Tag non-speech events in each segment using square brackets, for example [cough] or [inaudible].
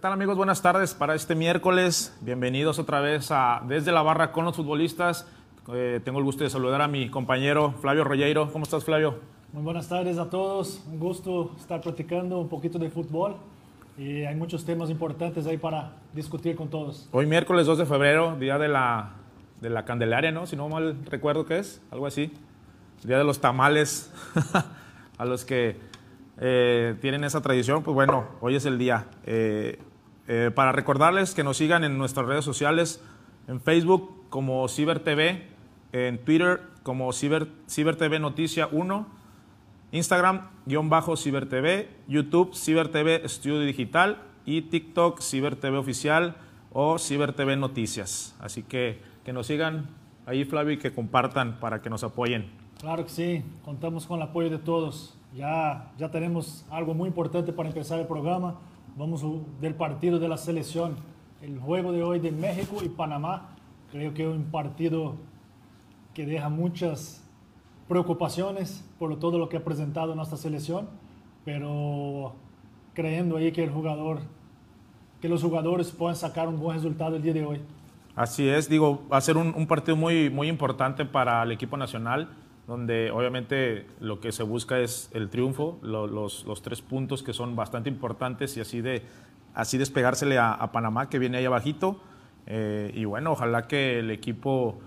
tal amigos? Buenas tardes para este miércoles. Bienvenidos otra vez a Desde la Barra con los futbolistas. Eh, tengo el gusto de saludar a mi compañero Flavio Rollero. ¿Cómo estás Flavio? Muy buenas tardes a todos. Un gusto estar practicando un poquito de fútbol y hay muchos temas importantes ahí para discutir con todos. Hoy miércoles 2 de febrero, día de la, de la Candelaria, ¿no? Si no mal recuerdo que es, algo así. Día de los tamales. [laughs] a los que eh, tienen esa tradición, pues bueno, hoy es el día. Eh, eh, para recordarles que nos sigan en nuestras redes sociales, en Facebook como Ciber TV, en Twitter como Ciber, Ciber TV Noticia 1, Instagram guion bajo Ciber TV, YouTube Ciber TV Estudio Digital y TikTok Ciber TV Oficial o Ciber TV Noticias. Así que que nos sigan ahí Flavio y que compartan para que nos apoyen. Claro que sí, contamos con el apoyo de todos. Ya, ya tenemos algo muy importante para empezar el programa. Vamos del partido de la selección. El juego de hoy de México y Panamá. Creo que es un partido que deja muchas preocupaciones por todo lo que ha presentado nuestra selección, pero creyendo ahí que el jugador, que los jugadores puedan sacar un buen resultado el día de hoy. Así es, digo, va a ser un, un partido muy, muy importante para el equipo nacional donde obviamente lo que se busca es el triunfo, los, los, tres puntos que son bastante importantes y así, de, así despegársele a, Panamá que viene ahí abajito. Eh, y bueno, ojalá que el equipo,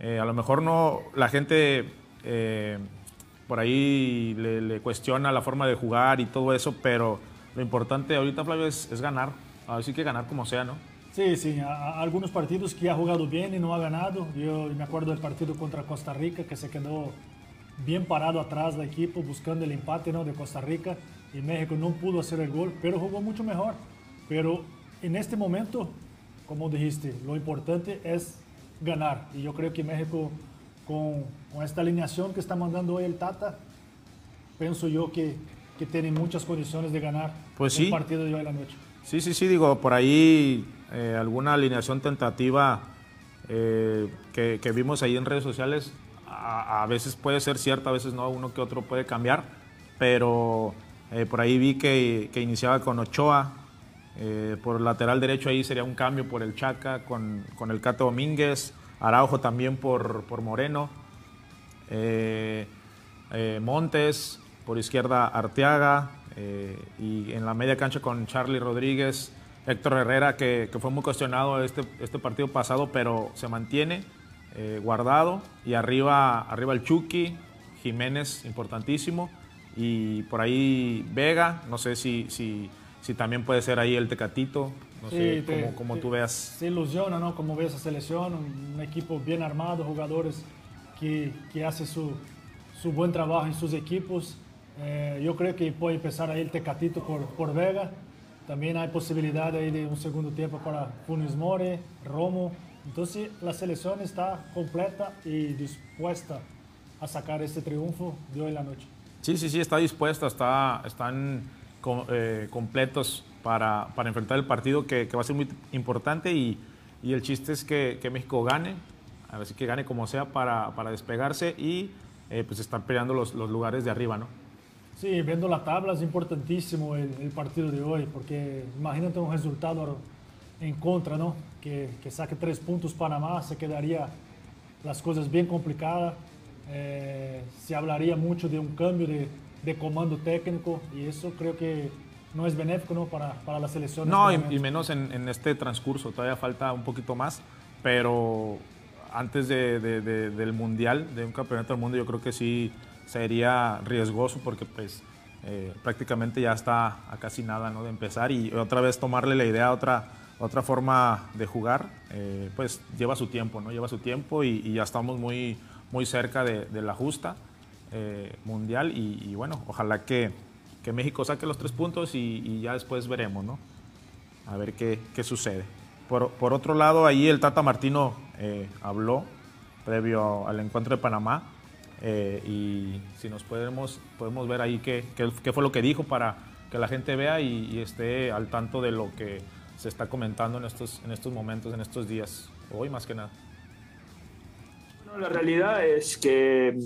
eh, a lo mejor no, la gente eh, por ahí le, cuestiona la forma de jugar y todo eso, pero lo importante ahorita, Flavio, es, es ganar. Así que ganar como sea, ¿no? Sí, sí, algunos partidos que ha jugado bien y no ha ganado. Yo me acuerdo del partido contra Costa Rica que se quedó bien parado atrás del equipo buscando el empate ¿no? de Costa Rica y México no pudo hacer el gol, pero jugó mucho mejor. Pero en este momento, como dijiste, lo importante es ganar. Y yo creo que México, con, con esta alineación que está mandando hoy el Tata, pienso yo que, que tiene muchas condiciones de ganar pues el partido de hoy en la noche. Sí, sí, sí, digo, por ahí eh, alguna alineación tentativa eh, que, vimos ahí en redes sociales, a, veces puede ser cierta, a veces no, uno que otro puede cambiar, pero eh, por ahí vi que, iniciaba con Ochoa, por el lateral derecho ahí sería un cambio por el Chaca, con, con el Cato Domínguez, Araujo también por, por Moreno, Montes, por izquierda Arteaga, y en la media cancha con Charlie Rodríguez, Héctor Herrera, que, fue muy cuestionado este, este partido pasado, pero se mantiene eh, guardado. Y arriba, arriba el Chucky, Jiménez, importantísimo. Y por ahí Vega, no sé si, si, si también puede ser ahí el Tecatito, no sé cómo, tú veas. Se ilusiona, ¿no? Como ves esa selección, un equipo bien armado, jugadores que, que hacen su, su buen trabajo en sus equipos. Eh, yo creo que puede empezar ahí el Tecatito por, por Vega también hay posibilidad ahí de un segundo tiempo para Funes Mori, Romo. Entonces la selección está completa y dispuesta a sacar este triunfo de hoy en la noche. Sí, sí, sí, está dispuesta, está, están eh, completos para, para, enfrentar el partido que, que, va a ser muy importante y, y el chiste es que, que, México gane, a ver si que gane como sea para, para despegarse y eh, pues están peleando los, los lugares de arriba, ¿no? Sí, viendo la tabla es importantísimo el, partido de hoy, porque imagínate un resultado en contra, ¿no? Que, que, saque tres puntos Panamá, se quedaría las cosas bien complicadas. Eh, se hablaría mucho de un cambio de, de, comando técnico y eso creo que no es benéfico ¿no? Para, para la selección. No, este y, menos en, en, este transcurso, todavía falta un poquito más, pero antes de, de, del Mundial, de un campeonato del mundo, yo creo que sí sería riesgoso porque pues eh, prácticamente ya está a casi nada ¿no? de empezar y otra vez tomarle la idea a otra, otra forma de jugar, eh, pues lleva su tiempo, ¿no? Lleva su tiempo y, ya estamos muy, muy cerca de, la justa eh, mundial y, bueno, ojalá que, que, México saque los tres puntos y, ya después veremos, ¿no? A ver qué, qué sucede. Por, por, otro lado, ahí el Tata Martino habló previo al encuentro de Panamá eh, y si nos podemos, podemos ver ahí qué, qué, fue lo que dijo para que la gente vea y, esté al tanto de lo que se está comentando en estos, en estos momentos, en estos días, hoy más que nada. Bueno, la realidad es que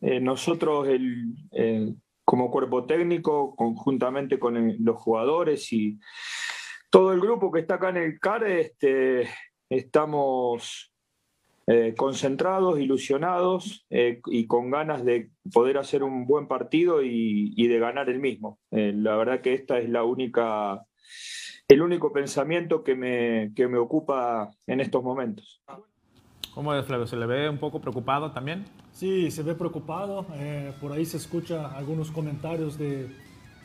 eh, nosotros el, como cuerpo técnico, conjuntamente con los jugadores y todo el grupo que está acá en el CAR este, estamos eh, concentrados, ilusionados eh, y con ganas de poder hacer un buen partido y, de ganar el mismo. Eh, la verdad que esta es la única, el único pensamiento que me, que me ocupa en estos momentos. ¿Cómo es, Flavio? ¿Se le ve un poco preocupado también? Sí, se ve preocupado. por ahí se escucha algunos comentarios de,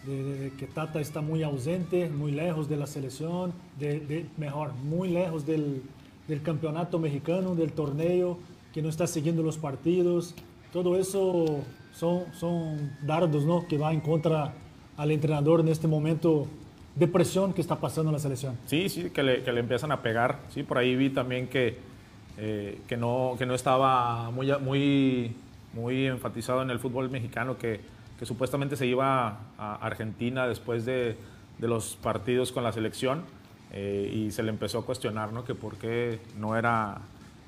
que Tata está muy ausente, muy lejos de la selección, de mejor, muy lejos del, del campeonato mexicano, del torneo, que no está siguiendo los partidos. Todo eso son, son dardos ¿no? que va en contra al entrenador en este momento de presión que está pasando en la selección. Sí, sí, que le, que le empiezan a pegar. Sí, por ahí vi también que, eh, que, no, que no estaba muy, muy, muy enfatizado en el fútbol mexicano, que, que supuestamente se iba a Argentina después de, de los partidos con la selección eh, y se le empezó a cuestionar ¿no? que por qué no era,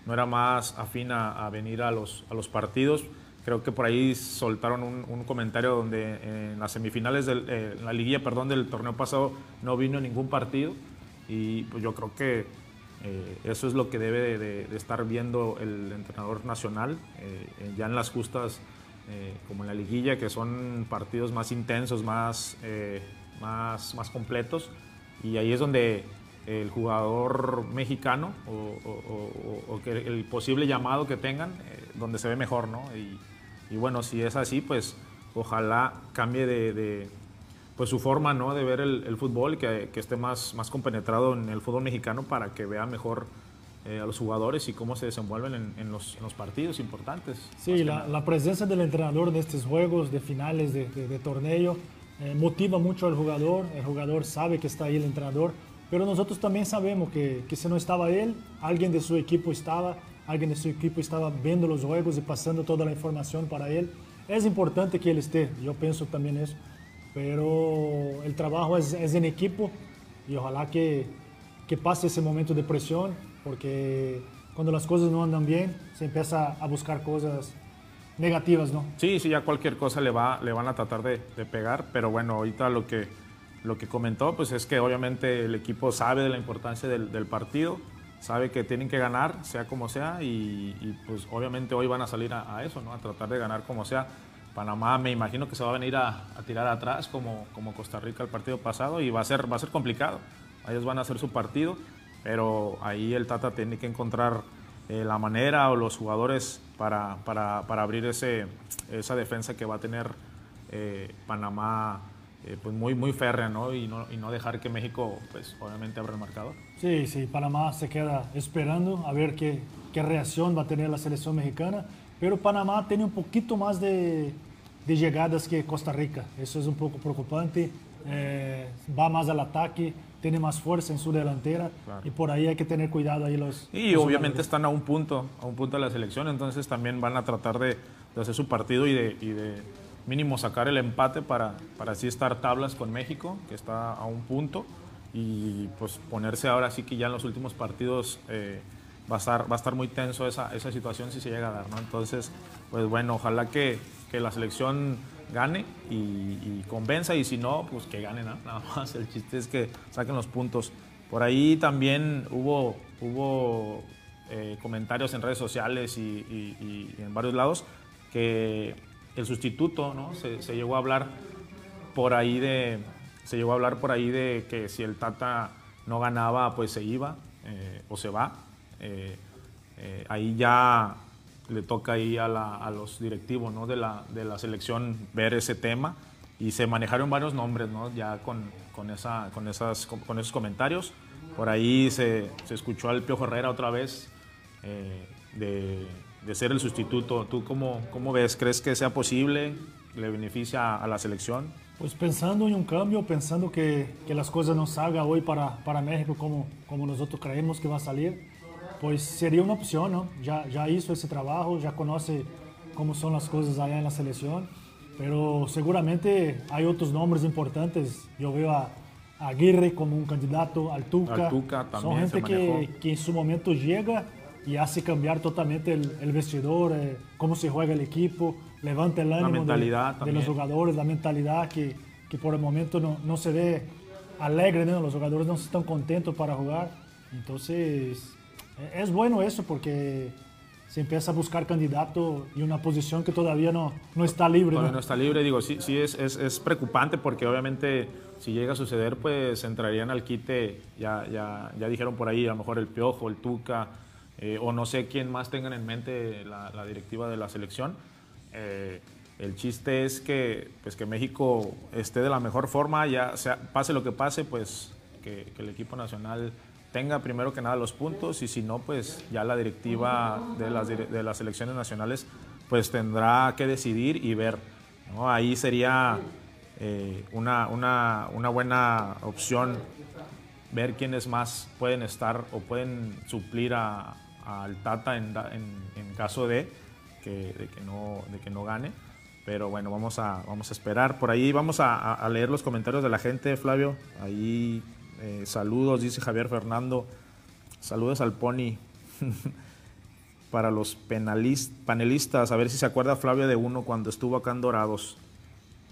no era más afín a, venir a los, a los partidos. Creo que por ahí soltaron un, comentario donde en las semifinales, de eh, la liguilla perdón, del torneo pasado no vino ningún partido y pues yo creo que eh, eso es lo que debe de, estar viendo el entrenador nacional ya en las justas como en la liguilla, que son partidos más intensos, más, más, más completos y ahí es donde el jugador mexicano o, que el posible llamado que tengan, eh, donde se ve mejor, ¿no? Y, bueno, si es así, pues ojalá cambie de, pues su forma, ¿no? De ver el, fútbol y que, esté más, más compenetrado en el fútbol mexicano para que vea mejor eh, a los jugadores y cómo se desenvuelven en, los, partidos importantes. Sí, la, presencia del entrenador en estos juegos de finales de, de torneo eh, motiva mucho al jugador, el jugador sabe que está ahí el entrenador, pero nosotros también sabemos que, que si no estaba él, alguien de su equipo estaba, alguien de su equipo estaba viendo los juegos y pasando toda la información para él. Es importante que él esté, yo pienso también eso, pero el trabajo es, en equipo y ojalá que, que pase ese momento de presión, porque cuando las cosas no andan bien, se empieza a buscar cosas negativas, ¿no? Sí, sí, ya cualquier cosa le, va, le van a tratar de, pegar, pero bueno, ahorita lo que, lo que comentó, pues es que obviamente el equipo sabe de la importancia del, partido, sabe que tienen que ganar, sea como sea, y, pues obviamente hoy van a salir a, eso, ¿no? A tratar de ganar como sea. Panamá me imagino que se va a venir a, tirar atrás como, como Costa Rica el partido pasado y va a ser, va a ser complicado. Ellos van a hacer su partido, pero ahí el Tata tiene que encontrar eh, la manera o los jugadores para, para, para, abrir ese, esa defensa que va a tener eh, Panamá eh, pues muy, muy férrea ¿no? Y, ¿no? y no dejar que México pues obviamente abra el marcador. Sí, sí, Panamá se queda esperando a ver qué, qué reacción va a tener la selección mexicana, pero Panamá tiene un poquito más de, de llegadas que Costa Rica, eso es un poco preocupante, va más al ataque, tiene más fuerza en su delantera y por ahí hay que tener cuidado ahí los... Y obviamente están a un punto, a un punto de la selección, entonces también van a tratar de, hacer su partido y de, y de, mínimo sacar el empate para, para así estar tablas con México, que está a un punto, y pues ponerse ahora sí que ya en los últimos partidos eh, va, a estar, va a estar muy tenso esa, esa situación si se llega a dar, ¿no? Entonces, pues bueno, ojalá que, que la selección gane y, convenza y si no, pues que gane [laughs] nada más. El chiste es que saquen los puntos. Por ahí también hubo, hubo eh, comentarios en redes sociales y, en varios lados que el sustituto, ¿no? Se, llegó a hablar por ahí de, se llegó a hablar por ahí de que si el Tata no ganaba, pues se iba eh, o se va. Eh, ahí ya le toca ahí a, los directivos ¿no? de, la, selección ver ese tema y se manejaron varios nombres ¿no? ya con, con, esa, con, esas, esos comentarios. Por ahí se, escuchó al Piojo Herrera otra vez eh, de, de, ser el sustituto. ¿Tú cómo, cómo ves? ¿Crees que sea posible? ¿Le beneficia a la selección? Pues pensando en un cambio, pensando que, que las cosas no salgan hoy para, para México como, como nosotros creemos que va a salir, pues sería una opción, ¿no? Ya, ya hizo ese trabajo, ya conoce cómo son las cosas allá en la selección, pero seguramente hay otros nombres importantes. Yo veo a, Aguirre como un candidato, al Tuca. son gente que, que, en su momento llega y hace cambiar totalmente el, vestidor, eh, cómo se juega el equipo, levanta el ánimo de, de, los jugadores, la mentalidad que, que por el momento no, no se ve alegre, ¿no? los jugadores no están contentos para jugar. Entonces, e-, es bueno eso porque se empieza a buscar candidato y una posición que todavía no, no está libre. ¿no? no está libre, digo, sí, sí es, es, es, preocupante porque obviamente si llega a suceder, pues entrarían al quite, ya, ya, ya dijeron por ahí, a lo mejor el Piojo, el Tuca, eh, o no sé quién más tengan en mente la, la directiva de la selección. Eh, el chiste es que, pues, que México esté de la mejor forma, ya sea, pase lo que pase, pues que, que el equipo nacional tenga primero que nada los puntos y si no, pues ya la directiva de las, de las elecciones nacionales pues tendrá que decidir y ver. ¿no? Ahí sería eh, una, una, una, buena opción ver quiénes más pueden estar o pueden suplir al Tata en, en, caso de que, de que, no, de que no gane. Pero bueno, vamos a, vamos a esperar. Por ahí vamos a, a leer los comentarios de la gente, Flavio. Ahí eh, saludos, dice Javier Fernando. Saludos al Pony. [laughs] Para los panelistas, a ver si se acuerda Flavio de uno cuando estuvo acá en Dorados.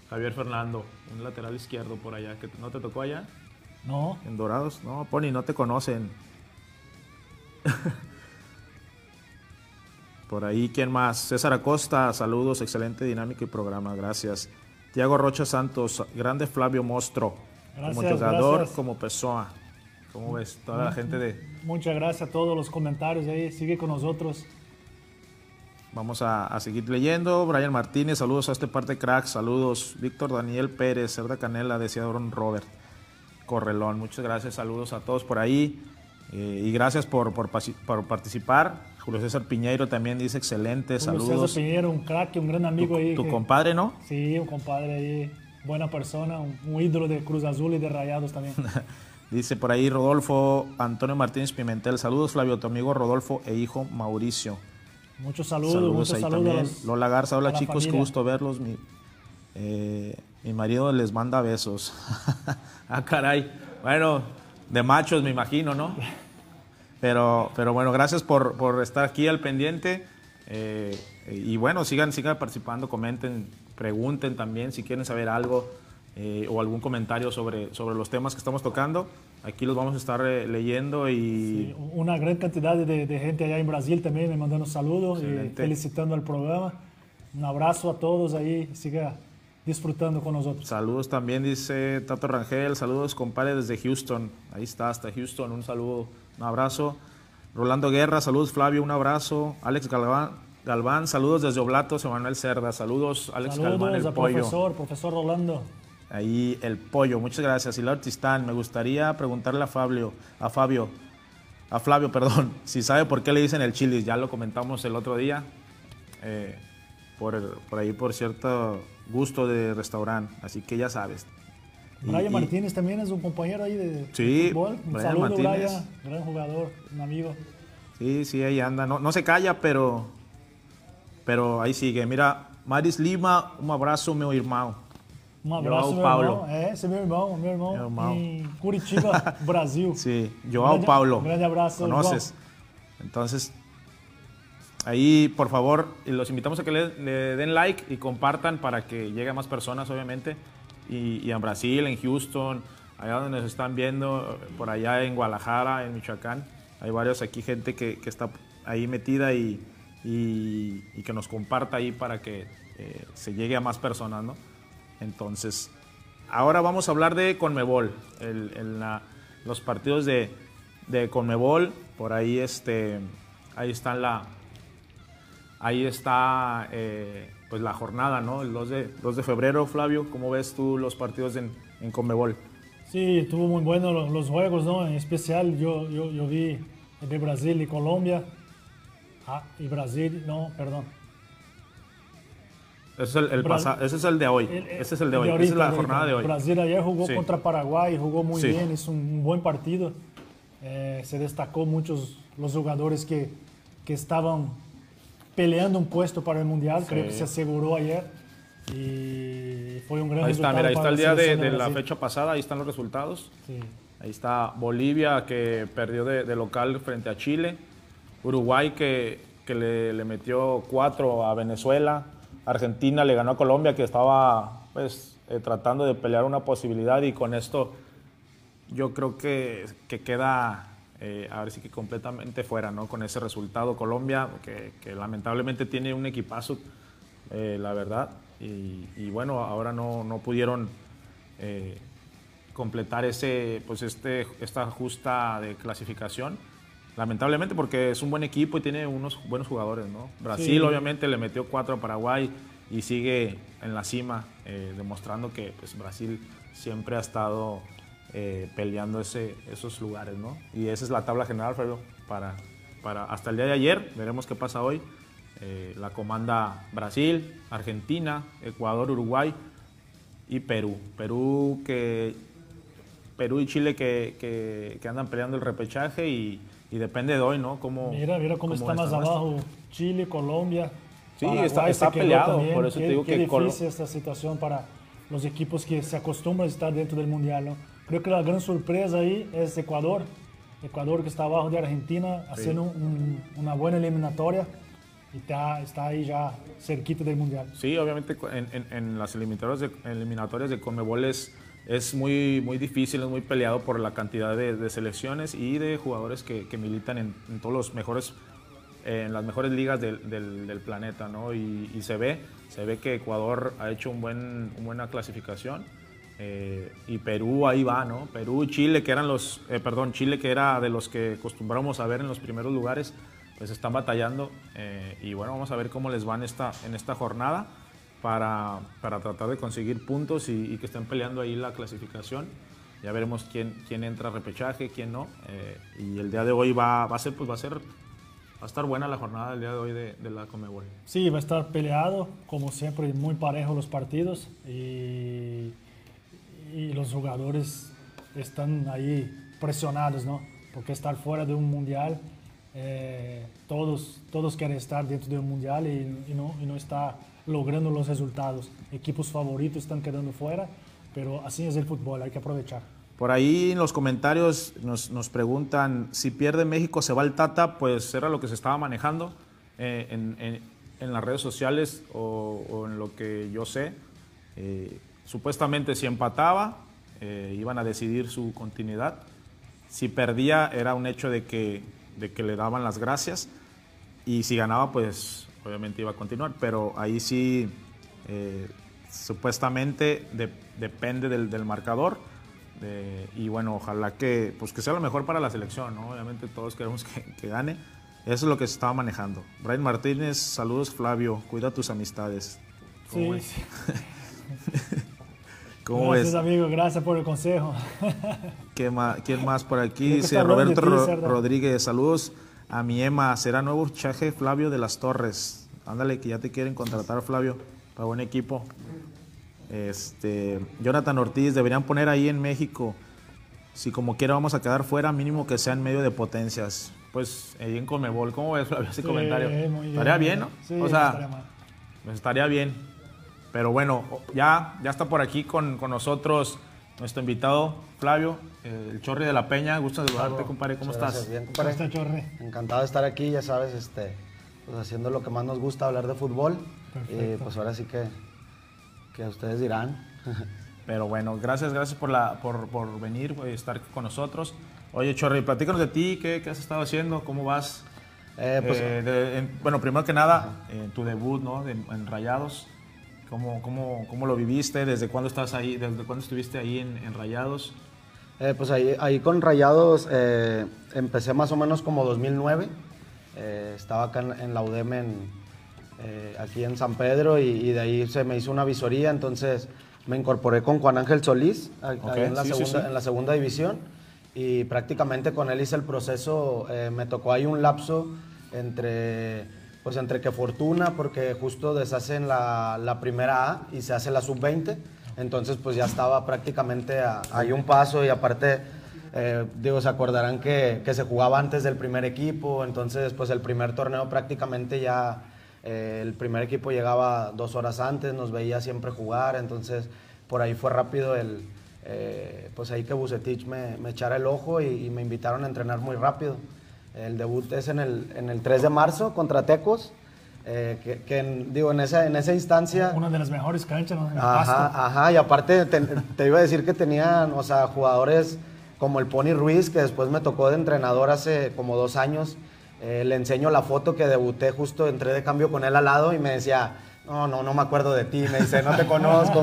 Javier Fernando, un lateral izquierdo por allá. que ¿No te tocó allá? No. ¿En Dorados? No, Pony, no te conocen. [laughs] por ahí, ¿quién más? César Acosta, saludos, excelente dinámica y programa, gracias. Tiago Rocha Santos, grande Flavio Mostro como jugador, como persona. ¿Cómo ves? Toda la gente de... Muchas gracias a todos los comentarios ahí. Sigue con nosotros. Vamos a, seguir leyendo. Brian Martínez, saludos a este parte crack. Saludos. Víctor Daniel Pérez, Cerda Canela, decía Don Robert Correlón. Muchas gracias. Saludos a todos por ahí. Eh, y gracias por, por, participar. Julio César Piñeiro también dice excelente. Julio saludos. César Piñeiro, un crack, un gran amigo ahí. Tu compadre, ¿no? Sí, un compadre ahí buena persona, un, ídolo de Cruz Azul y de Rayados también. [laughs] Dice por ahí Rodolfo Antonio Martínez Pimentel. Saludos, Flavio, tu amigo Rodolfo e hijo Mauricio. Muchos saludos, muchos saludos. Lola Garza, hola chicos, qué gusto verlos. Mi, eh, mi marido les manda besos. [laughs] ah, caray. Bueno, de machos me imagino, ¿no? Pero, pero bueno, gracias por, por estar aquí al pendiente. Eh, y bueno, sigan, sigan participando, comenten pregunten también si quieren saber algo eh, o algún comentario sobre, sobre los temas que estamos tocando. Aquí los vamos a estar eh, leyendo y... una gran cantidad de, de, gente allá en Brasil también me mandando saludos y felicitando al programa. Un abrazo a todos ahí, siga disfrutando con nosotros. Saludos también, dice Tato Rangel, saludos compadre desde Houston, ahí está, hasta Houston, un saludo, un abrazo. Rolando Guerra, saludos Flavio, un abrazo. Alex Galván, Galván, saludos desde Oblatos, Emanuel Cerda. Saludos, Alex Galván, el pollo. profesor, profesor Rolando. Ahí el pollo, muchas gracias. Hilar Tistán, me gustaría preguntarle a Fabio, a Fabio, a Flavio, [laughs] perdón, si sabe por qué le dicen el chili. Ya lo comentamos el otro día, eh, por, por ahí por cierto gusto de restaurante, así que ya sabes. Brian Martínez también es un compañero ahí de, sí, fútbol. Un saludo, Martínez. Brian, gran jugador, un amigo. Sí, sí, ahí anda. No, no se calla, pero pero ahí sigue. Mira, Maris Lima, um abraço, meu irmão. Um abraço, João meu Paulo. irmão. É, esse é meu irmão, meu irmão, meu irmão. em Curitiba, [laughs] Brasil. Sí, João grande, Paulo. Un grande abrazo, ¿Conoces? João. Entonces, ahí, por favor, los invitamos a que le, den like y compartan para que llegue a más personas, obviamente. Y, en Brasil, en Houston, allá donde nos están viendo, por allá en Guadalajara, en Michoacán. Hay varios aquí, gente que, está ahí metida y que nos comparta ahí para que eh, se llegue a más personas, ¿no? Entonces, ahora vamos a hablar de Conmebol, los partidos de, de, Conmebol, por ahí este, ahí está la, ahí está eh, pues la jornada, ¿no? El 2 de, 2 de febrero, Flavio, ¿cómo ves tú los partidos en, en Conmebol? Sí, estuvo muy bueno los, los, juegos, ¿no? En especial yo, yo, yo vi de Brasil y Colombia, Ah, y Brasil, no, perdón. Ese es el, el ese es el de hoy. ese es el de hoy. Esa es la jornada de hoy. Brasil ayer jugó contra Paraguay, jugó muy bien, hizo un buen partido. Eh, se destacó muchos los jugadores que, que estaban peleando un puesto para el Mundial, creo que se aseguró ayer. Y fue un gran ahí está, Mira, ahí está el día de, de la fecha pasada, ahí están los resultados. Ahí está Bolivia que perdió de, de local frente a Chile. Uruguay que, que le, le, metió cuatro a Venezuela, Argentina le ganó a Colombia que estaba pues eh, tratando de pelear una posibilidad y con esto yo creo que, que queda eh, a ver si que completamente fuera, ¿no? Con ese resultado Colombia, que, que lamentablemente tiene un equipazo, eh, la verdad, y, y, bueno, ahora no, no pudieron eh, completar ese, pues este, esta justa de clasificación, lamentablemente porque es un buen equipo y tiene unos buenos jugadores, ¿no? Brasil sí. obviamente le metió cuatro a Paraguay y sigue en la cima, demostrando que pues, Brasil siempre ha estado eh, peleando ese, esos lugares, ¿no? Y esa es la tabla general, Fabio, para, para hasta el día de ayer, veremos qué pasa hoy. Eh, la comanda Brasil, Argentina, Ecuador, Uruguay y Perú. Perú que Perú y Chile que, que, que andan peleando el repechaje y, y, depende de hoy, ¿no? Cómo, mira, mira cómo, cómo está más abajo Chile, Colombia. Sí, está, está peleado, también. por eso qué, te digo qué que difícil esta situación para los equipos que se acostumbran a estar dentro del Mundial, ¿no? Creo que la gran sorpresa ahí es Ecuador. Ecuador que está abajo de Argentina haciendo sí. un, una buena eliminatoria y está, está, ahí ya cerquita del Mundial. Sí, obviamente en, en, en las eliminatorias de, eliminatorias de Conmebol es, es, muy, muy difícil, es muy peleado por la cantidad de, de selecciones y de jugadores que, que militan en, en, todos los mejores, eh, en las mejores ligas del, del, del planeta, ¿no? Y, y, se ve, se ve que Ecuador ha hecho un buen, una buena clasificación eh, y Perú ahí va, ¿no? Perú y Chile, que eran los, eh, perdón, Chile que era de los que acostumbramos a ver en los primeros lugares, pues están batallando. Eh, y bueno, vamos a ver cómo les va en esta, en esta jornada para, para tratar de conseguir puntos y, y, que estén peleando ahí la clasificación. Ya veremos quién, quién entra a repechaje, quién no. Eh, y el día de hoy va, va, a ser, pues va a ser, va a estar buena la jornada del día de hoy de, de la Comebol. Sí, va a estar peleado, como siempre, muy parejo los partidos. Y y los jugadores están ahí presionados, ¿no? Porque estar fuera de un mundial, eh, todos, todos quieren estar dentro de un mundial y, no, y está logrando los resultados. Equipos favoritos están quedando fuera, pero así es el fútbol, hay que aprovechar. Por ahí en los comentarios nos, nos preguntan si pierde México se va el Tata, pues era lo que se estaba manejando eh, en, en, en, las redes sociales o, o, en lo que yo sé. Eh, Supuestamente si empataba, eh, iban a decidir su continuidad. Si perdía, era un hecho de que, de que le daban las gracias. Y si ganaba, pues obviamente iba a continuar. Pero ahí sí, eh, supuestamente de, depende del, del marcador. De, y bueno, ojalá que, pues que sea lo mejor para la selección, ¿no? Obviamente todos queremos que, que gane. Eso es lo que se estaba manejando. Brian Martínez, saludos Flavio, cuida tus amistades. ¿Cómo sí. [laughs] ¿Cómo gracias, es? amigo, gracias por el consejo. [laughs] ¿Qué más, ¿Quién más por aquí? Dice Roberto Ro Rodríguez, saludos a mi Emma. ¿Será nuevo chaje Flavio de las Torres? Ándale, que ya te quieren contratar, Flavio, para buen equipo. Este, Jonathan Ortiz, deberían poner ahí en México, si como quiera vamos a quedar fuera, mínimo que sea en medio de potencias. Pues ahí en Comebol, ¿cómo ves, Flavio, ese sí, comentario? Bien, estaría bien, ¿no? Sí, o sea, estaría, pues estaría bien. Pero bueno, ya, ya está por aquí con, con nosotros nuestro invitado, Flavio, el Chorri de la Peña. Gusto de saludarte, compadre. ¿Cómo estás? Gracias. Bien, compadre. ¿Cómo está, Chorri? Encantado de estar aquí, ya sabes, este, pues haciendo lo que más nos gusta, hablar de fútbol. Perfecto. Y pues ahora sí que, que ustedes dirán. [laughs] Pero bueno, gracias, gracias por, la, por, por venir y estar con nosotros. Oye, Chorri, platícanos de ti, ¿qué, qué has estado haciendo? ¿Cómo vas? Eh, pues, eh, de, en, bueno, primero que nada, en tu debut ¿no? De, en Rayados. ¿Cómo, cómo, cómo lo viviste? ¿Desde cuándo estás ahí? ¿Desde cuándo estuviste ahí en, en Rayados? Eh, pues ahí, ahí, con Rayados eh, empecé más o menos como 2009. Eh, estaba acá en, en la UDEM en, eh, aquí en San Pedro y, y, de ahí se me hizo una visoría, entonces me incorporé con Juan Ángel Solís okay. en, la sí, segunda, sí, sí. en la segunda división y prácticamente con él hice el proceso, eh, me tocó ahí un lapso entre pues entre que fortuna, porque justo deshacen la, la primera A y se hace la sub-20, entonces pues ya estaba prácticamente ahí un paso y aparte, eh, digo, se acordarán que, que, se jugaba antes del primer equipo, entonces pues el primer torneo prácticamente ya eh, el primer equipo llegaba dos horas antes, nos veía siempre jugar, entonces por ahí fue rápido el, eh, pues ahí que Bucetich me, me echara el ojo y me invitaron a entrenar muy rápido. El debut es en el, en el 3 de marzo contra Tecos. Eh, que, que en, digo, en esa, en esa instancia... Una de las mejores canchas, ¿no? Ajá, ajá, y aparte te, te, iba a decir que tenían, o sea, jugadores como el Pony Ruiz, que después me tocó de entrenador hace como dos años. Eh, le enseño la foto que debuté justo, entré de cambio con él al lado y me decía, no, no, no me acuerdo de ti, me dice, no te conozco.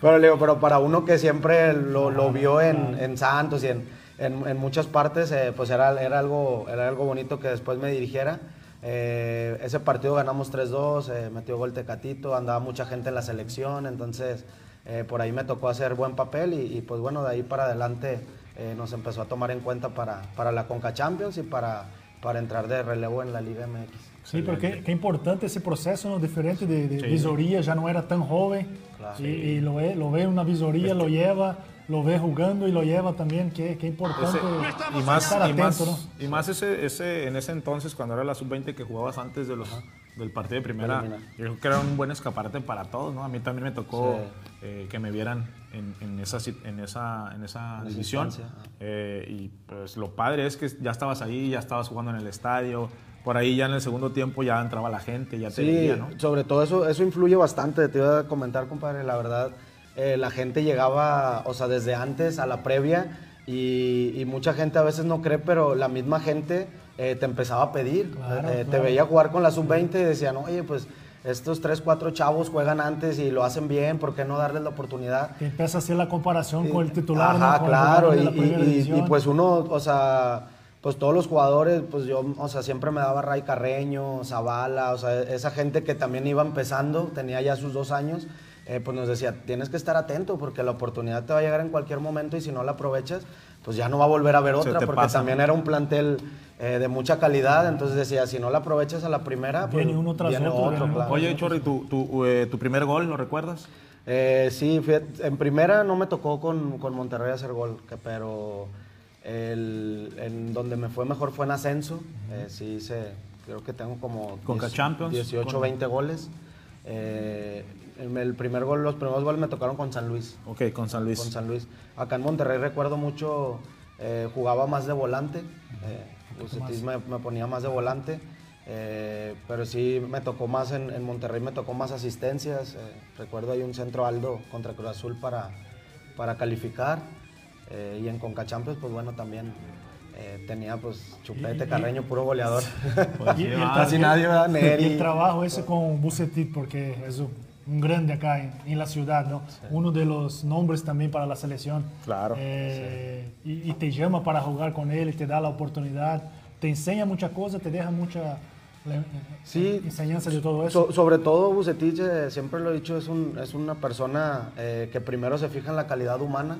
pero le digo, pero para uno que siempre lo, lo vio en, en, Santos y en, en, en muchas partes, eh, pues era, era, algo, era algo bonito que después me dirigiera. Eh, ese partido ganamos 3-2, eh, metió gol Tecatito, andaba mucha gente en la selección, entonces eh, por ahí me tocó hacer buen papel y, y, pues bueno, de ahí para adelante nos empezó a tomar en cuenta para, para la Conca Champions y para, para entrar de relevo en la Liga MX. Sí, porque qué importante ese proceso, ¿no? diferente de, de sí. visoría, ya no era tan joven claro. y, y, lo, ve, lo ve en una visoría, lo lleva lo ve jugando y lo lleva también, qué, qué importante ese, y más, estar atento, y más, ¿no? y más ese, ese, en ese entonces, cuando era la sub-20 que jugabas antes de los, del partido de primera, yo creo que era un buen escaparate para todos, ¿no? A mí también me tocó sí. eh, que me vieran en, en, esa, en esa, en esa división. Eh, y pues lo padre es que ya estabas ahí, ya estabas jugando en el estadio, por ahí ya en el segundo tiempo ya entraba la gente, ya te sí, veía, ¿no? sobre todo eso, eso influye bastante, te iba a comentar, compadre, la verdad eh, la gente llegaba, o sea, desde antes a la previa y, y, mucha gente a veces no cree, pero la misma gente eh, te empezaba a pedir. Claro, eh, claro. Te veía jugar con la sub-20 y decían, oye, pues estos tres, cuatro chavos juegan antes y lo hacen bien, ¿por qué no darles la oportunidad? Y empieza a hacer la comparación con el titular. Ajá, ¿no? claro, y, y, y, pues uno, o sea, pues todos los jugadores, pues yo, o sea, siempre me daba Ray Carreño, Zavala, o sea, esa gente que también iba empezando, tenía ya sus dos años, eh, pues nos decía, tienes que estar atento porque la oportunidad te va a llegar en cualquier momento y si no la aprovechas, pues ya no va a volver a haber otra, porque pasa, también era un plantel eh, de mucha calidad, entonces decía, si no la aprovechas a la primera, pues viene uno tras viene otro. otro claro. Oye, Chorri, ¿tu, tu, eh, ¿tu, primer gol lo recuerdas? Eh, sí, fíjate, en primera no me tocó con, con Monterrey hacer gol, que, pero el, en donde me fue mejor fue en ascenso, uh -huh. sí hice, creo que tengo como con 10, Champions, 18, con... 20 goles. El primer gol, los primeros goles me tocaron con San Luis. Ok, con San Luis. Con San Luis. Acá en Monterrey recuerdo mucho, eh, jugaba más de volante, eh, me, me, ponía más de volante, eh, pero sí me tocó más en, en, Monterrey, me tocó más asistencias. eh, recuerdo hay un centro Aldo contra Cruz Azul para, para calificar, eh, y en Conca Champions, pues bueno, también eh, tenía pues Chupete, Carreño, puro goleador. [laughs] Pues, y, y Casi nadie, ¿verdad? Neri. Y el trabajo ese con Bucetit, porque es un grande acá en, en la ciudad, ¿no? Sí. Uno de los nombres también para la selección. Claro. Eh, sí. y, y, te llama para jugar con él, te da la oportunidad, te enseña muchas cosas, te deja mucha sí, enseñanza de todo eso. So, sobre todo Bucetich, eh, siempre lo he dicho, es, un, es una persona eh, que primero se fija en la calidad humana.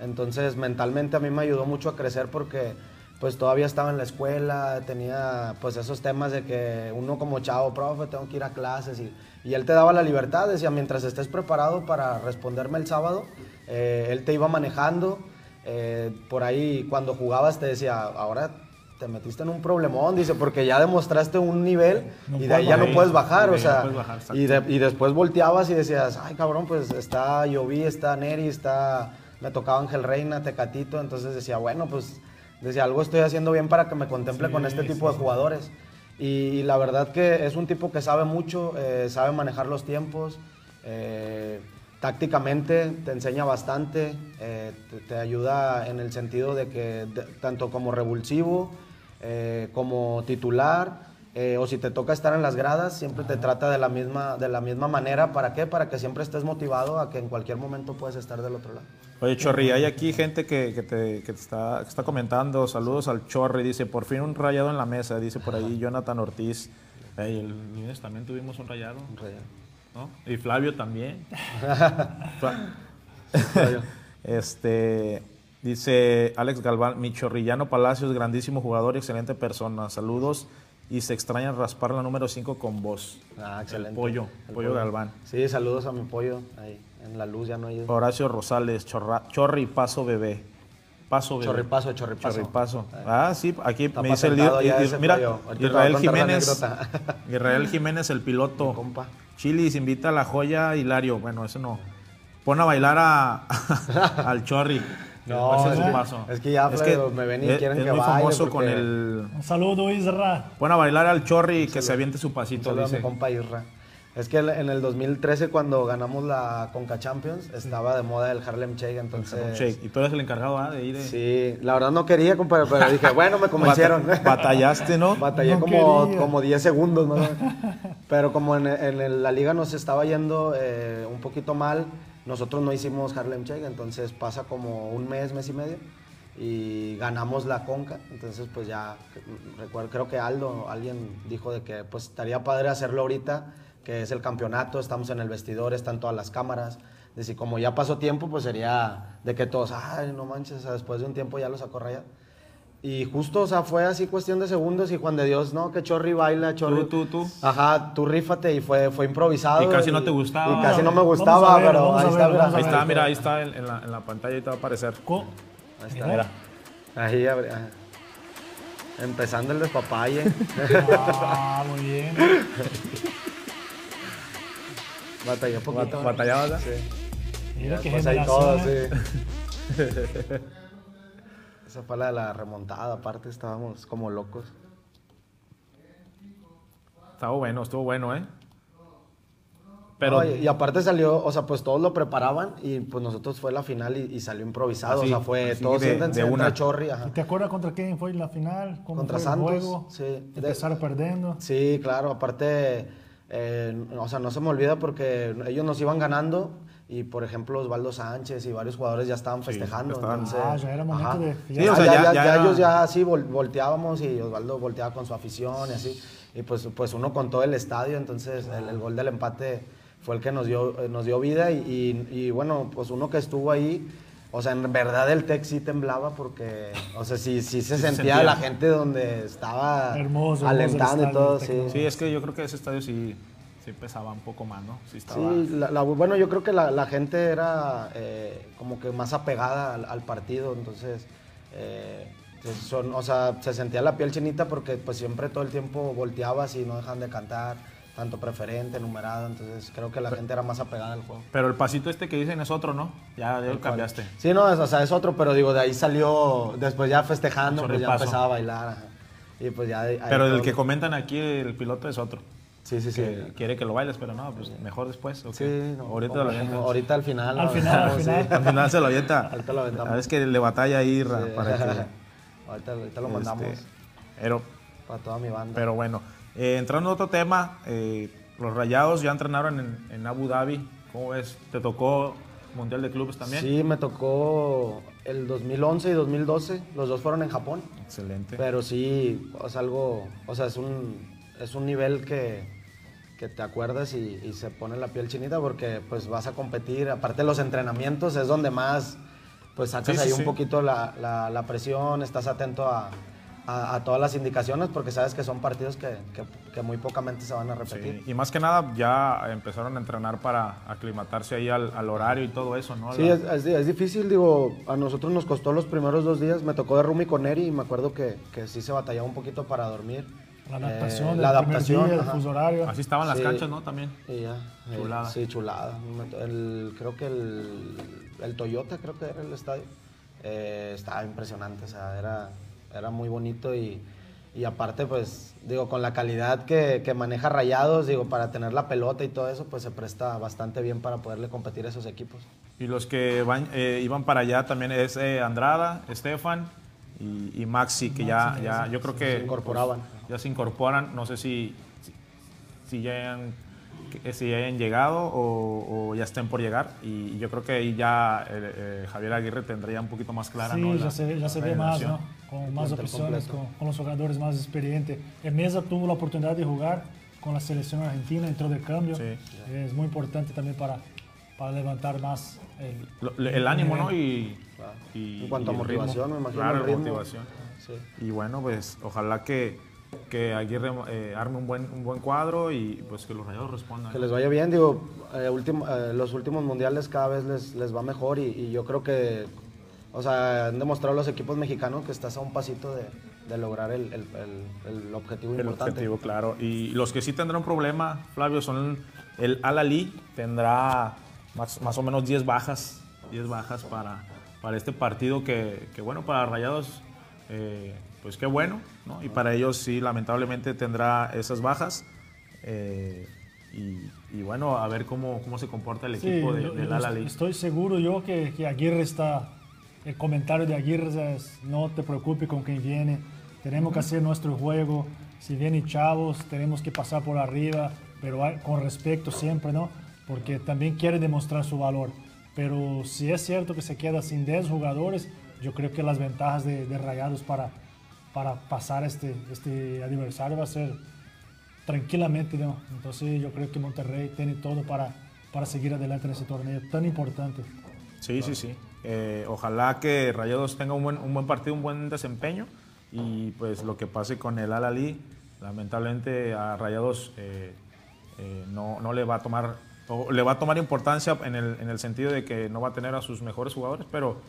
Entonces, mentalmente a mí me ayudó mucho a crecer porque pues todavía estaba en la escuela, tenía pues esos temas de que uno como chavo, profe, tengo que ir a clases y, y él te daba la libertad, decía, mientras estés preparado para responderme el sábado, eh, él te iba manejando, eh, por ahí cuando jugabas te decía, ahora te metiste en un problemón, dice, porque ya demostraste un nivel no y de ahí ya no puedes bajar, o sea, no bajar, y, de, y, después volteabas y decías, ay cabrón, pues está Lloví, está Neri, está, me tocaba Ángel Reina, Tecatito, entonces decía, bueno, pues decía, algo estoy haciendo bien para que me contemple sí, con este tipo sí, de jugadores. Y, la verdad que es un tipo que sabe mucho, eh, sabe manejar los tiempos, eh, tácticamente te enseña bastante, eh, te, ayuda en el sentido de que tanto como revulsivo, como titular, eh, o si te toca estar en las gradas, siempre te trata de la, misma, de la misma manera. ¿Para qué? Para que siempre estés motivado a que en cualquier momento puedes estar del otro lado. Oye, Chorri, hay aquí gente que, que, te, que te está, que está comentando. Saludos al Chorri. Dice, por fin un rayado en la mesa. Dice por ahí Jonathan Ortiz. Hey, el lunes también tuvimos un rayado. Un rayado. ¿No? Y Flavio también. [laughs] este, dice Alex Galván, mi chorrillano Palacios, grandísimo jugador y excelente persona. Saludos y se extraña raspar la número 5 con vos. Ah, excelente. El pollo, el pollo, pollo Galván. Sí, saludos a mi pollo ahí en la luz ya no hay. Horacio Rosales, chorra, Chorri Paso Bebé. Paso bebé. Chorripaso, chorripaso. Chorripaso. Ah, sí, aquí Está me dice el líder. Mira, Israel Jiménez. [laughs] Israel Jiménez, el piloto. Compa. Chilis invita a la joya Hilario. Bueno, eso no. Pon a bailar a, [laughs] al Chorri. No, es, un paso. es que ya es que me ven y es, quieren es que muy baile famoso porque... con el... Un saludo, Isra. Pon a bailar al Chorri y que se aviente su pasito, un dice. A mi compa Isra. Es que en el 2013 cuando ganamos la Conca Champions estaba de moda el Harlem Shake, entonces... Shake. Y tú eres el encargado ¿ah? de ir de... Sí, la verdad no quería, compadre, pero dije, bueno, me [laughs] convencieron. Batallaste, ¿no? [laughs] Batallé No como, quería. como 10 segundos, ¿no? [laughs] Pero como en, en el- la liga nos estaba yendo eh, un poquito mal, nosotros no hicimos Harlem Shake, entonces pasa como un mes, mes y medio y ganamos la Conca, entonces pues ya recuerdo, creo que Aldo, alguien dijo de que pues estaría padre hacerlo ahorita, que es el campeonato, estamos en el vestidor, están todas las cámaras, de si como ya pasó tiempo, pues sería de que todos, ay, no manches, después de un tiempo ya lo sacó Raya. Y justo, o sea, fue así cuestión de segundos y Juan de Dios, no, que Chorri baila, Chorri. Tú, tú, tú. Ajá, tú rífate y fue, fue improvisado. Y casi no te gustaba. Y casi no me gustaba, ver, pero ahí ver, está, mira. Ahí está, mira, ahí está en, en la, en la pantalla, ahí te va a aparecer. Co- Ahí está, Mira. Ahí, abre- ajá. Empezando el despapalle. [laughs] Ah, muy bien. Batallé un poquito. Bat- ¿Batallabas? ¿eh? Sí. Mira qué Después ahí generación. todo, ¿eh? sí. [laughs] Esa fue la de la remontada, aparte estábamos como locos. Estuvo bueno, estuvo bueno, ¿eh? Pero No, y, y aparte salió, o sea, pues todos lo preparaban y pues nosotros fue la final y, y salió improvisado. Así, o sea, fue todos de- una. Chorri, ajá. ¿Y te acuerdas contra quién fue la final? ¿Cómo Contra fue el Santos, juego? sí. Empezaron perdiendo. Sí, claro, aparte, eh, o sea, no se me olvida porque ellos nos iban ganando y, por ejemplo, Osvaldo Sánchez y varios jugadores ya estaban festejando. estaban- entonces, Ah, ya era momento ajá. de- Sí, o sea, ya, ya- ya- ya ellos ya así vol- volteábamos y Osvaldo volteaba con su afición y así. Y pues, pues uno con todo el estadio, entonces el, el gol del empate fue el que nos dio, nos dio vida y, y- y, bueno, pues uno que estuvo ahí, o sea, en verdad el Tec sí temblaba porque, o sea, sí, sí se se sentía sentía. la gente donde estaba Hermoso, hermoso alentando el y todo, sí. Sí, es que yo creo que ese estadio sí, sí pesaba un poco más, ¿no? Sí estaba... Sí, la- la- bueno, yo creo que la, la gente era eh, como que más apegada al, al partido, entonces, eh, pues, son, o sea, se sentía la piel chinita porque pues siempre todo el tiempo volteabas y no dejan de cantar, tanto preferente, numerado, entonces creo que la gente era más apegada al juego. Pero el pasito este que dicen es otro, ¿no? Ya, ya lo cambiaste. Sí, no, es, o sea, es otro, pero digo, de ahí salió, después ya festejando, pues ya empezaba a bailar, ajá. y pues ya... ahí Pero el que comentan aquí, el piloto es otro. Sí, sí, sí. Que quiere que lo bailes, pero no, pues mejor después. ¿o qué? Sí, no, ahorita lo avientas. ahorita al final. Al final, al [laughs] sí. final. Al final se lo avienta. Ahorita lo aventamos. A ver, es que le batalla ahí, Sí. para que... [laughs] ahorita, ahorita lo este, mandamos pero, para toda mi banda. pero bueno, eh, entrando a otro tema, eh, los Rayados ya entrenaron en, en Abu Dhabi. ¿Cómo ves? ¿Te tocó Mundial de Clubes también? Sí, me tocó el 2011 y 2012. Los dos fueron en Japón. Excelente. Pero sí, es algo, o sea, es un, es un nivel que, que te acuerdas y, y se pone la piel chinita porque pues vas a competir. Aparte los entrenamientos es donde más pues sacas Sí, ahí sí. un poquito la, la- la presión, estás atento a, a- a todas las indicaciones porque sabes que son partidos que, que- que muy pocamente se van a repetir. Y más que nada ya empezaron a entrenar para aclimatarse ahí al, al horario y todo eso, ¿no? Sí, La- es, es di- es difícil, digo, a nosotros nos costó los primeros dos días, me tocó de Rumi con Eri y me acuerdo que, que sí se batallaba un poquito para dormir. La Eh, adaptación, la del adaptación, primer día, el fuso horario. Así estaban las Sí. canchas, ¿no? También. Y ya, eh, Chulada. sí, chulada. El- creo que el, el Toyota, creo que era el estadio, eh, estaba impresionante, o sea, era, era muy bonito y, y aparte, pues, digo, con la calidad que, que maneja Rayados, digo, para tener la pelota y todo eso, pues se presta bastante bien para poderle competir a esos equipos. Y los que van, eh, iban para allá también es eh, Andrada, Estefan y, y Maxi, que ya, ya yo creo que se incorporaban. pues, ya se incorporan. No sé si, si, si ya hayan, si ya hayan llegado o, o ya estén por llegar. Y yo creo que ahí ya eh, eh, Javier Aguirre tendría un poquito más clara. Sí, ¿no? ya La- se ve, ya se ve más. ¿no? Con más opciones, con, con los jugadores más experientes. En Mesa tuvo la oportunidad de jugar con la selección argentina, entró de cambio. Sí. Es muy importante también para, para levantar más el, Lo- el ánimo, ¿no? Y, Claro. y- En cuanto a y el ritmo. motivación, me imagino Claro, el ritmo. motivación. Sí. Y bueno, pues ojalá que, que Aguirre eh, arme un buen, un buen cuadro y pues que los rayados respondan. Que les vaya bien, digo, eh, eh, los últimos mundiales cada vez les, les va mejor y, y yo creo que, o sea, han demostrado los equipos mexicanos que estás a un pasito de, de lograr el, el- el- el objetivo el importante. objetivo, claro. Y los que sí tendrán un problema, Flavio, son el Al-Ali, tendrá más, más o menos 10 bajas, 10 bajas para, para este partido que, que, bueno, para Rayados, eh, pues qué bueno, ¿no? Y para ellos sí, lamentablemente tendrá esas bajas. Eh, y, bueno, a ver cómo, cómo se comporta el equipo de, del Estoy seguro yo que, que Aguirre está, el comentario de Aguirre es no te preocupes con quien viene, tenemos que hacer nuestro juego, si vienen chavos tenemos que pasar por arriba, pero con respeto siempre, ¿no? Porque también quiere demostrar su valor. Pero si es cierto que se queda sin 10 jugadores, yo creo que las ventajas de, de Rayados para, para pasar este, este adversario va a ser tranquilamente, ¿no? Entonces yo creo que Monterrey tiene todo para, para seguir adelante en ese torneo tan importante. Sí, sí, sí. Eh, ojalá que Rayados tenga un buen, un buen partido, un buen desempeño y pues lo que pase con el Al-Ali, lamentablemente a Rayados eh, eh, no, no, le va a tomar le va a tomar importancia en el, en el, sentido de que no va a tener a sus mejores jugadores, pero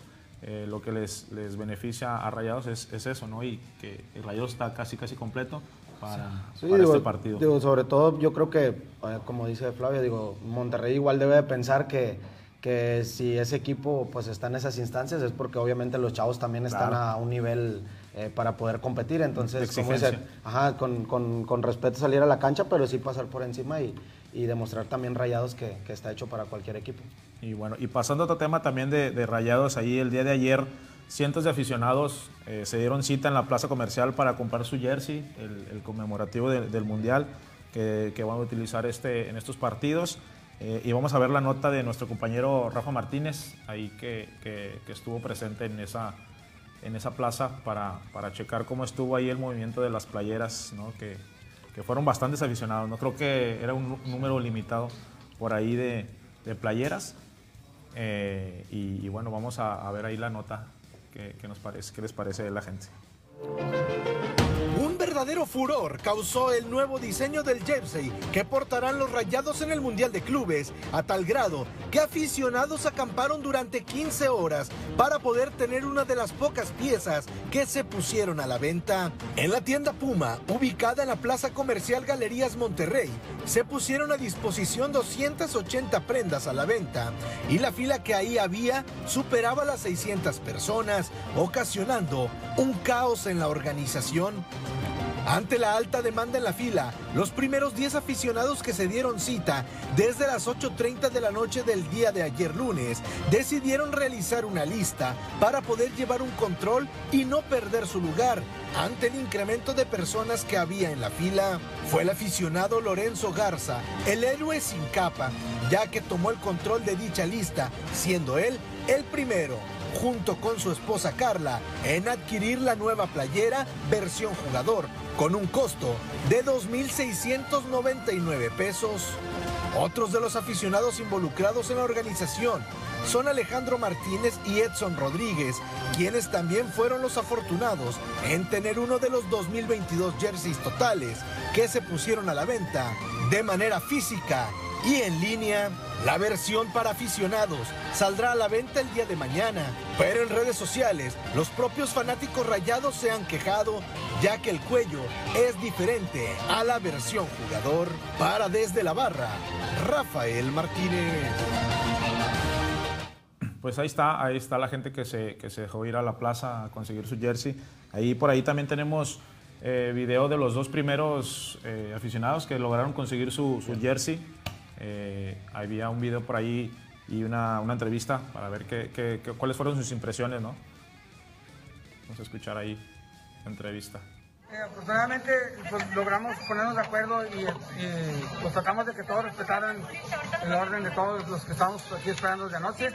lo que les, les beneficia a Rayados es, es, eso, ¿no? Y que el Rayados está casi casi completo para, este partido. Digo, sobre todo yo creo que, eh, como dice Flavio, digo, Monterrey igual debe de pensar que, que si ese equipo pues está en esas instancias es porque obviamente los chavos también están a un nivel eh, para poder competir. Entonces, como dice, ajá, con, con, con, respeto salir a la cancha, pero sí pasar por encima y, y demostrar también Rayados que, que, está hecho para cualquier equipo. Y bueno, y pasando a otro tema también de, de Rayados, ahí el día de ayer Cientos de aficionados eh, se dieron cita en la plaza comercial para comprar su jersey, el, conmemorativo del Mundial que, van a utilizar este, en estos partidos. Eh, y vamos a ver la nota de nuestro compañero Rafa Martínez, ahí que, estuvo presente en esa, en esa plaza para, para, checar cómo estuvo ahí el movimiento de las playeras, ¿no? que, fueron bastantes aficionados. No creo que era un número limitado por ahí de, playeras. Eh, y, bueno, vamos a ver ahí la nota ¿Qué, nos parece? ¿Qué les parece de la gente? Un verdadero furor causó el nuevo diseño del jersey que portarán los rayados en el Mundial de Clubes, a tal grado que aficionados acamparon durante 15 horas para poder tener una de las pocas piezas que se pusieron a la venta. En la tienda Puma, ubicada en la Plaza Comercial Galerías Monterrey, se pusieron a disposición 280 prendas a la venta y la fila que ahí había superaba las 600 personas, ocasionando un caos en la organización. Ante la alta demanda en la fila, los primeros 10 aficionados que se dieron cita desde las 8.30 de la noche del día de ayer lunes decidieron realizar una lista para poder llevar un control y no perder su lugar ante el incremento de personas que había en la fila. Fue el aficionado Lorenzo Garza, el héroe sin capa, ya que tomó el control de dicha lista, siendo él el primero junto con su esposa Carla, en adquirir la nueva playera versión jugador, con un costo de 2.699 pesos. Otros de los aficionados involucrados en la organización son Alejandro Martínez y Edson Rodríguez, quienes también fueron los afortunados en tener uno de los 2022 jerseys totales que se pusieron a la venta de manera física y en línea. La versión para aficionados saldrá a la venta el día de mañana, pero en redes sociales los propios fanáticos rayados se han quejado ya que el cuello es diferente a la versión jugador. Para desde la barra, Rafael Martínez. Pues ahí está, ahí está la gente que se, que se dejó ir a la plaza a conseguir su jersey. Ahí por ahí también tenemos eh, video de los dos primeros eh, aficionados que lograron conseguir su, su jersey. Eh, había un video por ahí y una, una entrevista para ver qué, qué, cuáles fueron sus impresiones, ¿no? Vamos a escuchar ahí la entrevista. Eh, afortunadamente pues, logramos ponernos de acuerdo y, pues tratamos de que todos respetaran el orden de todos los que estábamos aquí esperando de anoche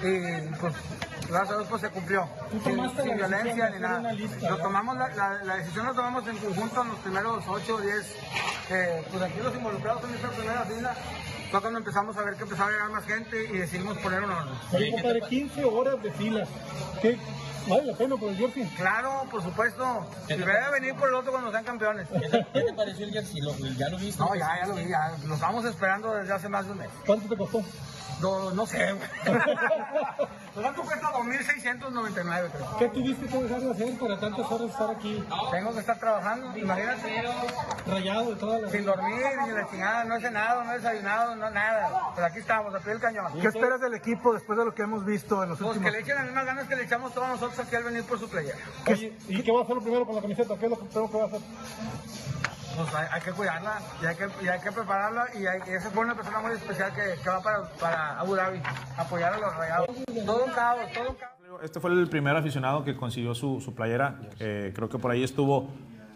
y pues gracias a Dios pues se cumplió sin, violencia ni nada. Lo tomamos la, la, decisión la tomamos en conjunto en los primeros 8 o 10 pues aquí los involucrados en esta primera fila fue cuando empezamos a ver que empezaba a llegar más gente y decidimos poner un orden. Oye, compadre, 15 horas de fila. ¿Qué, ¿Vale la pena por el jersey? Claro, por supuesto. Si a venir por el otro cuando sean campeones. ¿Qué te pareció el jersey? ¿Ya lo viste? No, ya, ya lo vi. Ya. Lo estamos esperando desde hace más de un mes. ¿Cuánto te costó? No, no sé, [laughs] ¿Cuánto cuesta 2.699, creo? ¿Qué tuviste que dejar de hacer para tantas horas estar aquí? Tengo que estar trabajando, imagínate. Rayado de toda la... Sin dormir, ni la chingada, no he cenado, no he desayunado, no nada. Pero aquí estamos, a pie del cañón. ¿Qué esperas del equipo después de lo que hemos visto en los pues últimos... que le echen las mismas ganas que le echamos todos nosotros aquí al venir por su playa. ¿Y qué va a hacer lo primero con la camiseta? ¿Qué es lo que tengo que hacer? pues hay, hay que cuidarla y hay que, y hay que prepararla y, hay, y esa fue una persona muy especial que, que va para, para Abu Dhabi, apoyar a los rayados. Todo un caos, todo un caos. Este fue el primer aficionado que consiguió su, su playera. Eh, creo que por ahí estuvo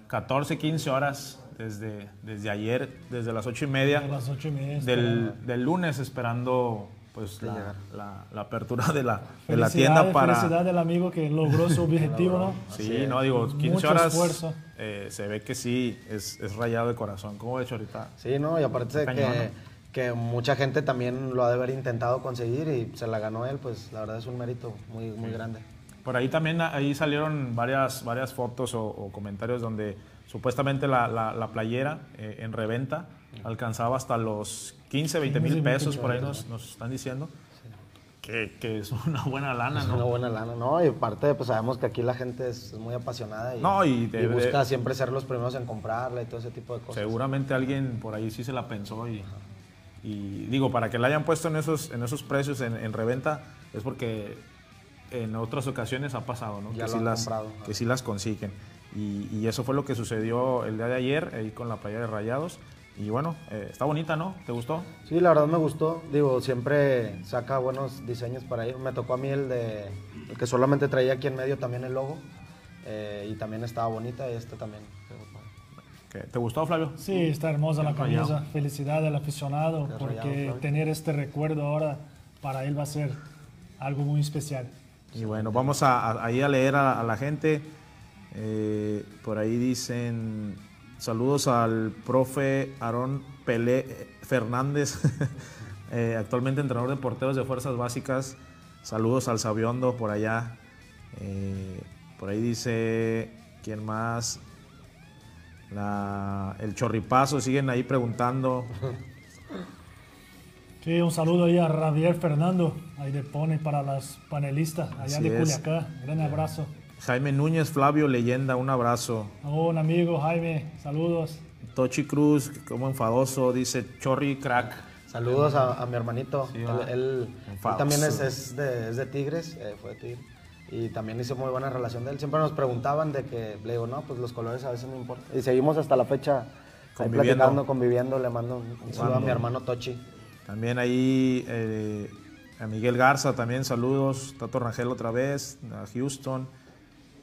14, 15 horas desde, desde ayer, desde las 8 y media, A las ocho y media. del, del lunes, esperando pues la, la- la apertura de la, de la tienda para... Felicidad del amigo que logró su [laughs] objetivo, ¿no? Sí, no, digo, 15 Mucho horas esfuerzo. eh, se ve que sí, es, es rayado de corazón. ¿Cómo ves ahorita? Sí, ¿no? Y aparte que, que mucha gente también lo ha de haber intentado conseguir y se la ganó él, pues la verdad es un mérito muy, muy grande. Por ahí también ahí salieron varias, varias fotos o, o comentarios donde supuestamente la, la- la playera eh, en reventa alcanzaba hasta los 15, 20 mil 15, 20 pesos, por ahí nos, nos están diciendo. Que, que es una buena lana, Es una ¿no? buena lana, ¿no? Y aparte, pues sabemos que aquí la gente es, muy apasionada y, No, y y de- busca de- siempre ser los primeros en comprarla y todo ese tipo de cosas. Seguramente alguien por ahí sí se la pensó y, y digo, para que la hayan puesto en esos, en esos precios en, en reventa es porque en otras ocasiones ha pasado, ¿no? Ya que, sí las, comprado, que sí las consiguen. Y, y eso fue lo que sucedió el día de ayer ahí con la playa de Rayados. Y bueno, eh, está bonita, ¿no? ¿Te gustó? Sí, la verdad me gustó. Digo, siempre saca buenos diseños para ir. Me tocó a mí el de el que solamente traía aquí en medio también el logo. eh, y también estaba bonita y este también. ¿Qué- ¿Te gustó, Flavio? Sí, está hermosa la Rayado. camisa. Felicidad al aficionado, Rayado, porque Flavio. tener este recuerdo ahora para él va a ser algo muy especial. Y bueno, vamos a, a- ahí a leer a, a la gente. Eh, por ahí dicen saludos al profe Aarón Pelé eh, Fernández, [laughs] eh, actualmente entrenador de porteros de Fuerzas Básicas. Saludos al Sabiondo por allá. Eh, por ahí dice, ¿quién más? La- el Chorripazo, siguen ahí preguntando. [laughs] Sí, un saludo ahí a Javier Fernando, ahí de Pone para las panelistas, allá Así de. Culiacán. Gran abrazo. Jaime Núñez, Flavio, leyenda, un abrazo. Oh, un amigo, Jaime, saludos. Tochi Cruz, como enfadoso, dice Chorri Crack. Saludos a, a mi hermanito. Sí, él, va. él- él Enfadoso. también es, es de, es de Tigres, eh, fue de Tigres. Y también hice muy buena relación de él. Siempre nos preguntaban de que, le digo, no, pues los colores a veces no importan. Y seguimos hasta la fecha ahí Conviviendo. platicando, conviviendo. Le mando un, un saludo a mi hermano Tochi. También ahí eh, a Miguel Garza, también saludos. Tato Rangel otra vez, a Houston.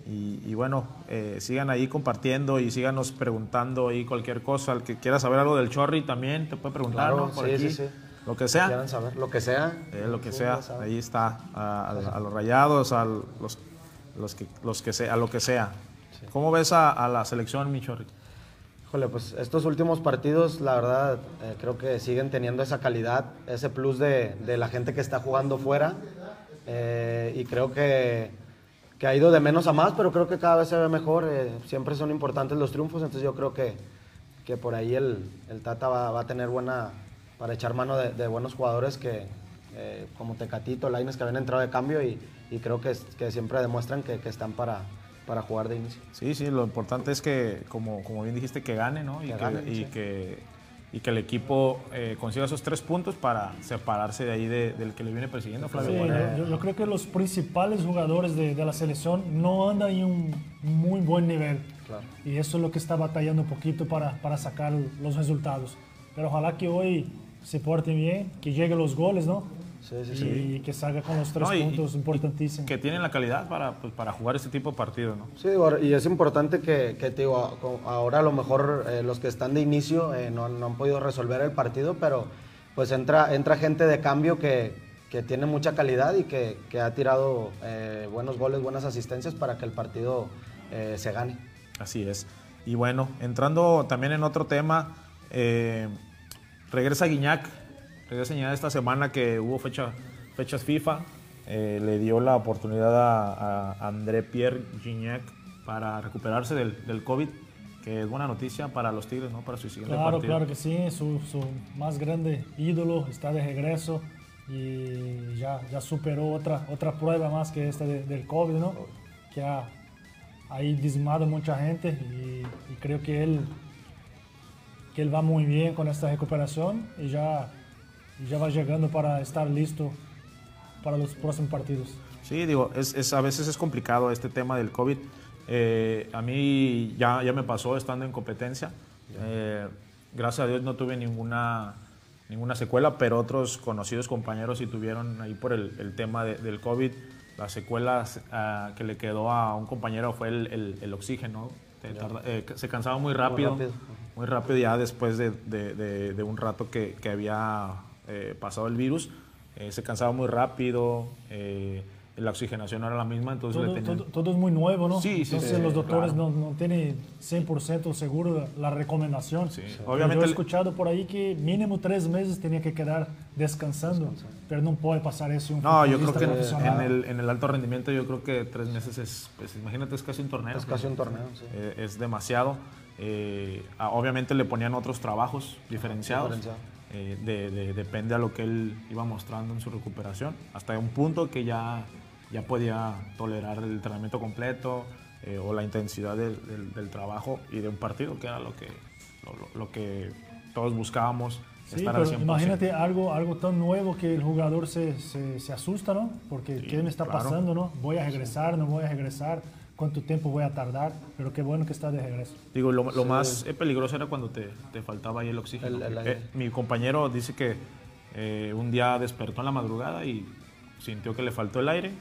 Y, y bueno, eh, sigan ahí compartiendo y síganos preguntando ahí cualquier cosa. El que quiera saber algo del Chorri también te puede preguntar, Claro, ¿no? Por sí, aquí. sí, sí. Lo que sea. Quieran saber lo que sea. Eh, lo que sea, ahí está, a, a- a los rayados, a los, los que, los que sea, a lo que sea. ¿Cómo ves a, a la selección, Michorri? Híjole, pues estos últimos partidos, la verdad, eh, creo que siguen teniendo esa calidad, ese plus de, de la gente que está jugando fuera. Eh, y creo que, que ha ido de menos a más, pero creo que cada vez se ve mejor. eh, siempre son importantes los triunfos, entonces yo creo que, que por ahí el, el Tata va, va a tener buena, para echar mano de, de buenos jugadores que, eh, como Tecatito, Laines, que habían entrado de cambio y, y creo que, que siempre demuestran que, que están para, para jugar de inicio. Sí, sí, lo importante es que, como, como bien dijiste, que gane, ¿no? Y que, y que el equipo eh, consiga esos tres puntos para separarse de ahí de- del que le viene persiguiendo, Flavio. Sí, yo, yo creo que los principales jugadores de, de la selección no andan en un muy buen nivel. Claro. Y eso es lo que está batallando un poquito para, para sacar los resultados. Pero ojalá que hoy se porten bien, que lleguen los goles, ¿no? Sí, sí, y sí. que salga con los tres No, y- puntos importantísimos. que tienen la calidad para, pues, para jugar este tipo de partidos, ¿no? Sí, digo, y es importante que, que, te digo, ahora a lo mejor eh, los que están de inicio eh, no, no han podido resolver el partido, pero pues entra, entra gente de cambio que, que tiene mucha calidad y que, que ha tirado eh, buenos goles, buenas asistencias para que el partido eh, se gane. Así es. Y bueno, entrando también en otro tema, eh, regresa Guiñac. Regresa Guiñac esta semana que hubo fecha, fechas FIFA. eh, le dio la oportunidad a, a André Pierre Gignac para recuperarse del, del COVID, que es buena noticia para los Tigres, ¿no? Para su siguiente Claro, partido. claro que sí, su, su más grande ídolo está de regreso y ya, ya superó otra, otra prueba más que esta de- del COVID, ¿no? Que ha ahí diezmado mucha gente y, y creo que él, que él va muy bien con esta recuperación y ya, y ya va llegando para estar listo para los próximos partidos. Sí, digo, es, es- a veces es complicado este tema del COVID. Eh, a mí ya, ya me pasó estando en competencia. Eh, gracias a Dios no tuve ninguna, ninguna secuela, pero otros conocidos compañeros sí tuvieron ahí por el, el tema de- del COVID. La secuela ah, que le quedó a un compañero fue el, el- el oxígeno. Tarda- eh, se cansaba muy rápido. rápido. Muy rápido ya después de, de- de- de un rato que, que había eh, pasado el virus. eh, se cansaba muy rápido. eh, la oxigenación no era la misma, entonces Todo, le tenían... todo- todo es muy nuevo, ¿no? Sí, sí, Entonces sí, los doctores claro. no, no tienen 100% seguro la recomendación. Sí, obviamente Yo he escuchado por ahí que mínimo tres meses tenía que quedar descansando, pero no puede pasar eso en un No, yo creo que en, el, en el alto rendimiento yo creo que tres meses es, pues imagínate, es casi un torneo. Es casi un torneo, sí. Eh, es demasiado. Eh, obviamente le ponían otros trabajos diferenciados. Diferenciado. Eh, de- de- depende a lo que él iba mostrando en su recuperación. Hasta un punto que ya, ya podía tolerar el entrenamiento completo eh, o la intensidad del, del- del trabajo y de un partido, que era lo que, lo, lo- que todos buscábamos. Sí, estar pero al 100%. imagínate algo, algo tan nuevo que el jugador se, se, se asusta, ¿no? Porque Sí, ¿qué me está claro. pasando, no? ¿Voy a regresar, no voy a regresar? ¿Cuánto tiempo voy a tardar? Pero qué bueno que está de regreso. Digo, lo, lo más eh, peligroso era cuando te, te faltaba ahí el oxígeno. El- el Eh, aire. mi compañero dice que eh, un día despertó en la madrugada y sintió que le faltó el aire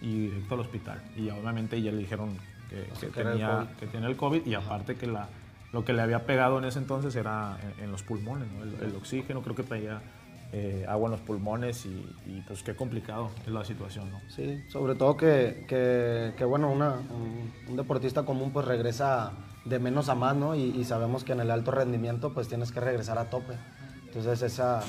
y directo al hospital. Y obviamente ya le dijeron que, que que el tenía, COVID. que tenía el COVID y aparte que la, lo que le había pegado en ese entonces era en, en los pulmones, ¿no? el, el oxígeno, creo que traía eh, agua en los pulmones y, pues qué complicado es la situación. ¿no? Sí, sobre todo que, que, bueno, una, un, deportista común pues regresa de menos a más, ¿no? Y, y sabemos que en el alto rendimiento pues tienes que regresar a tope. Entonces esa,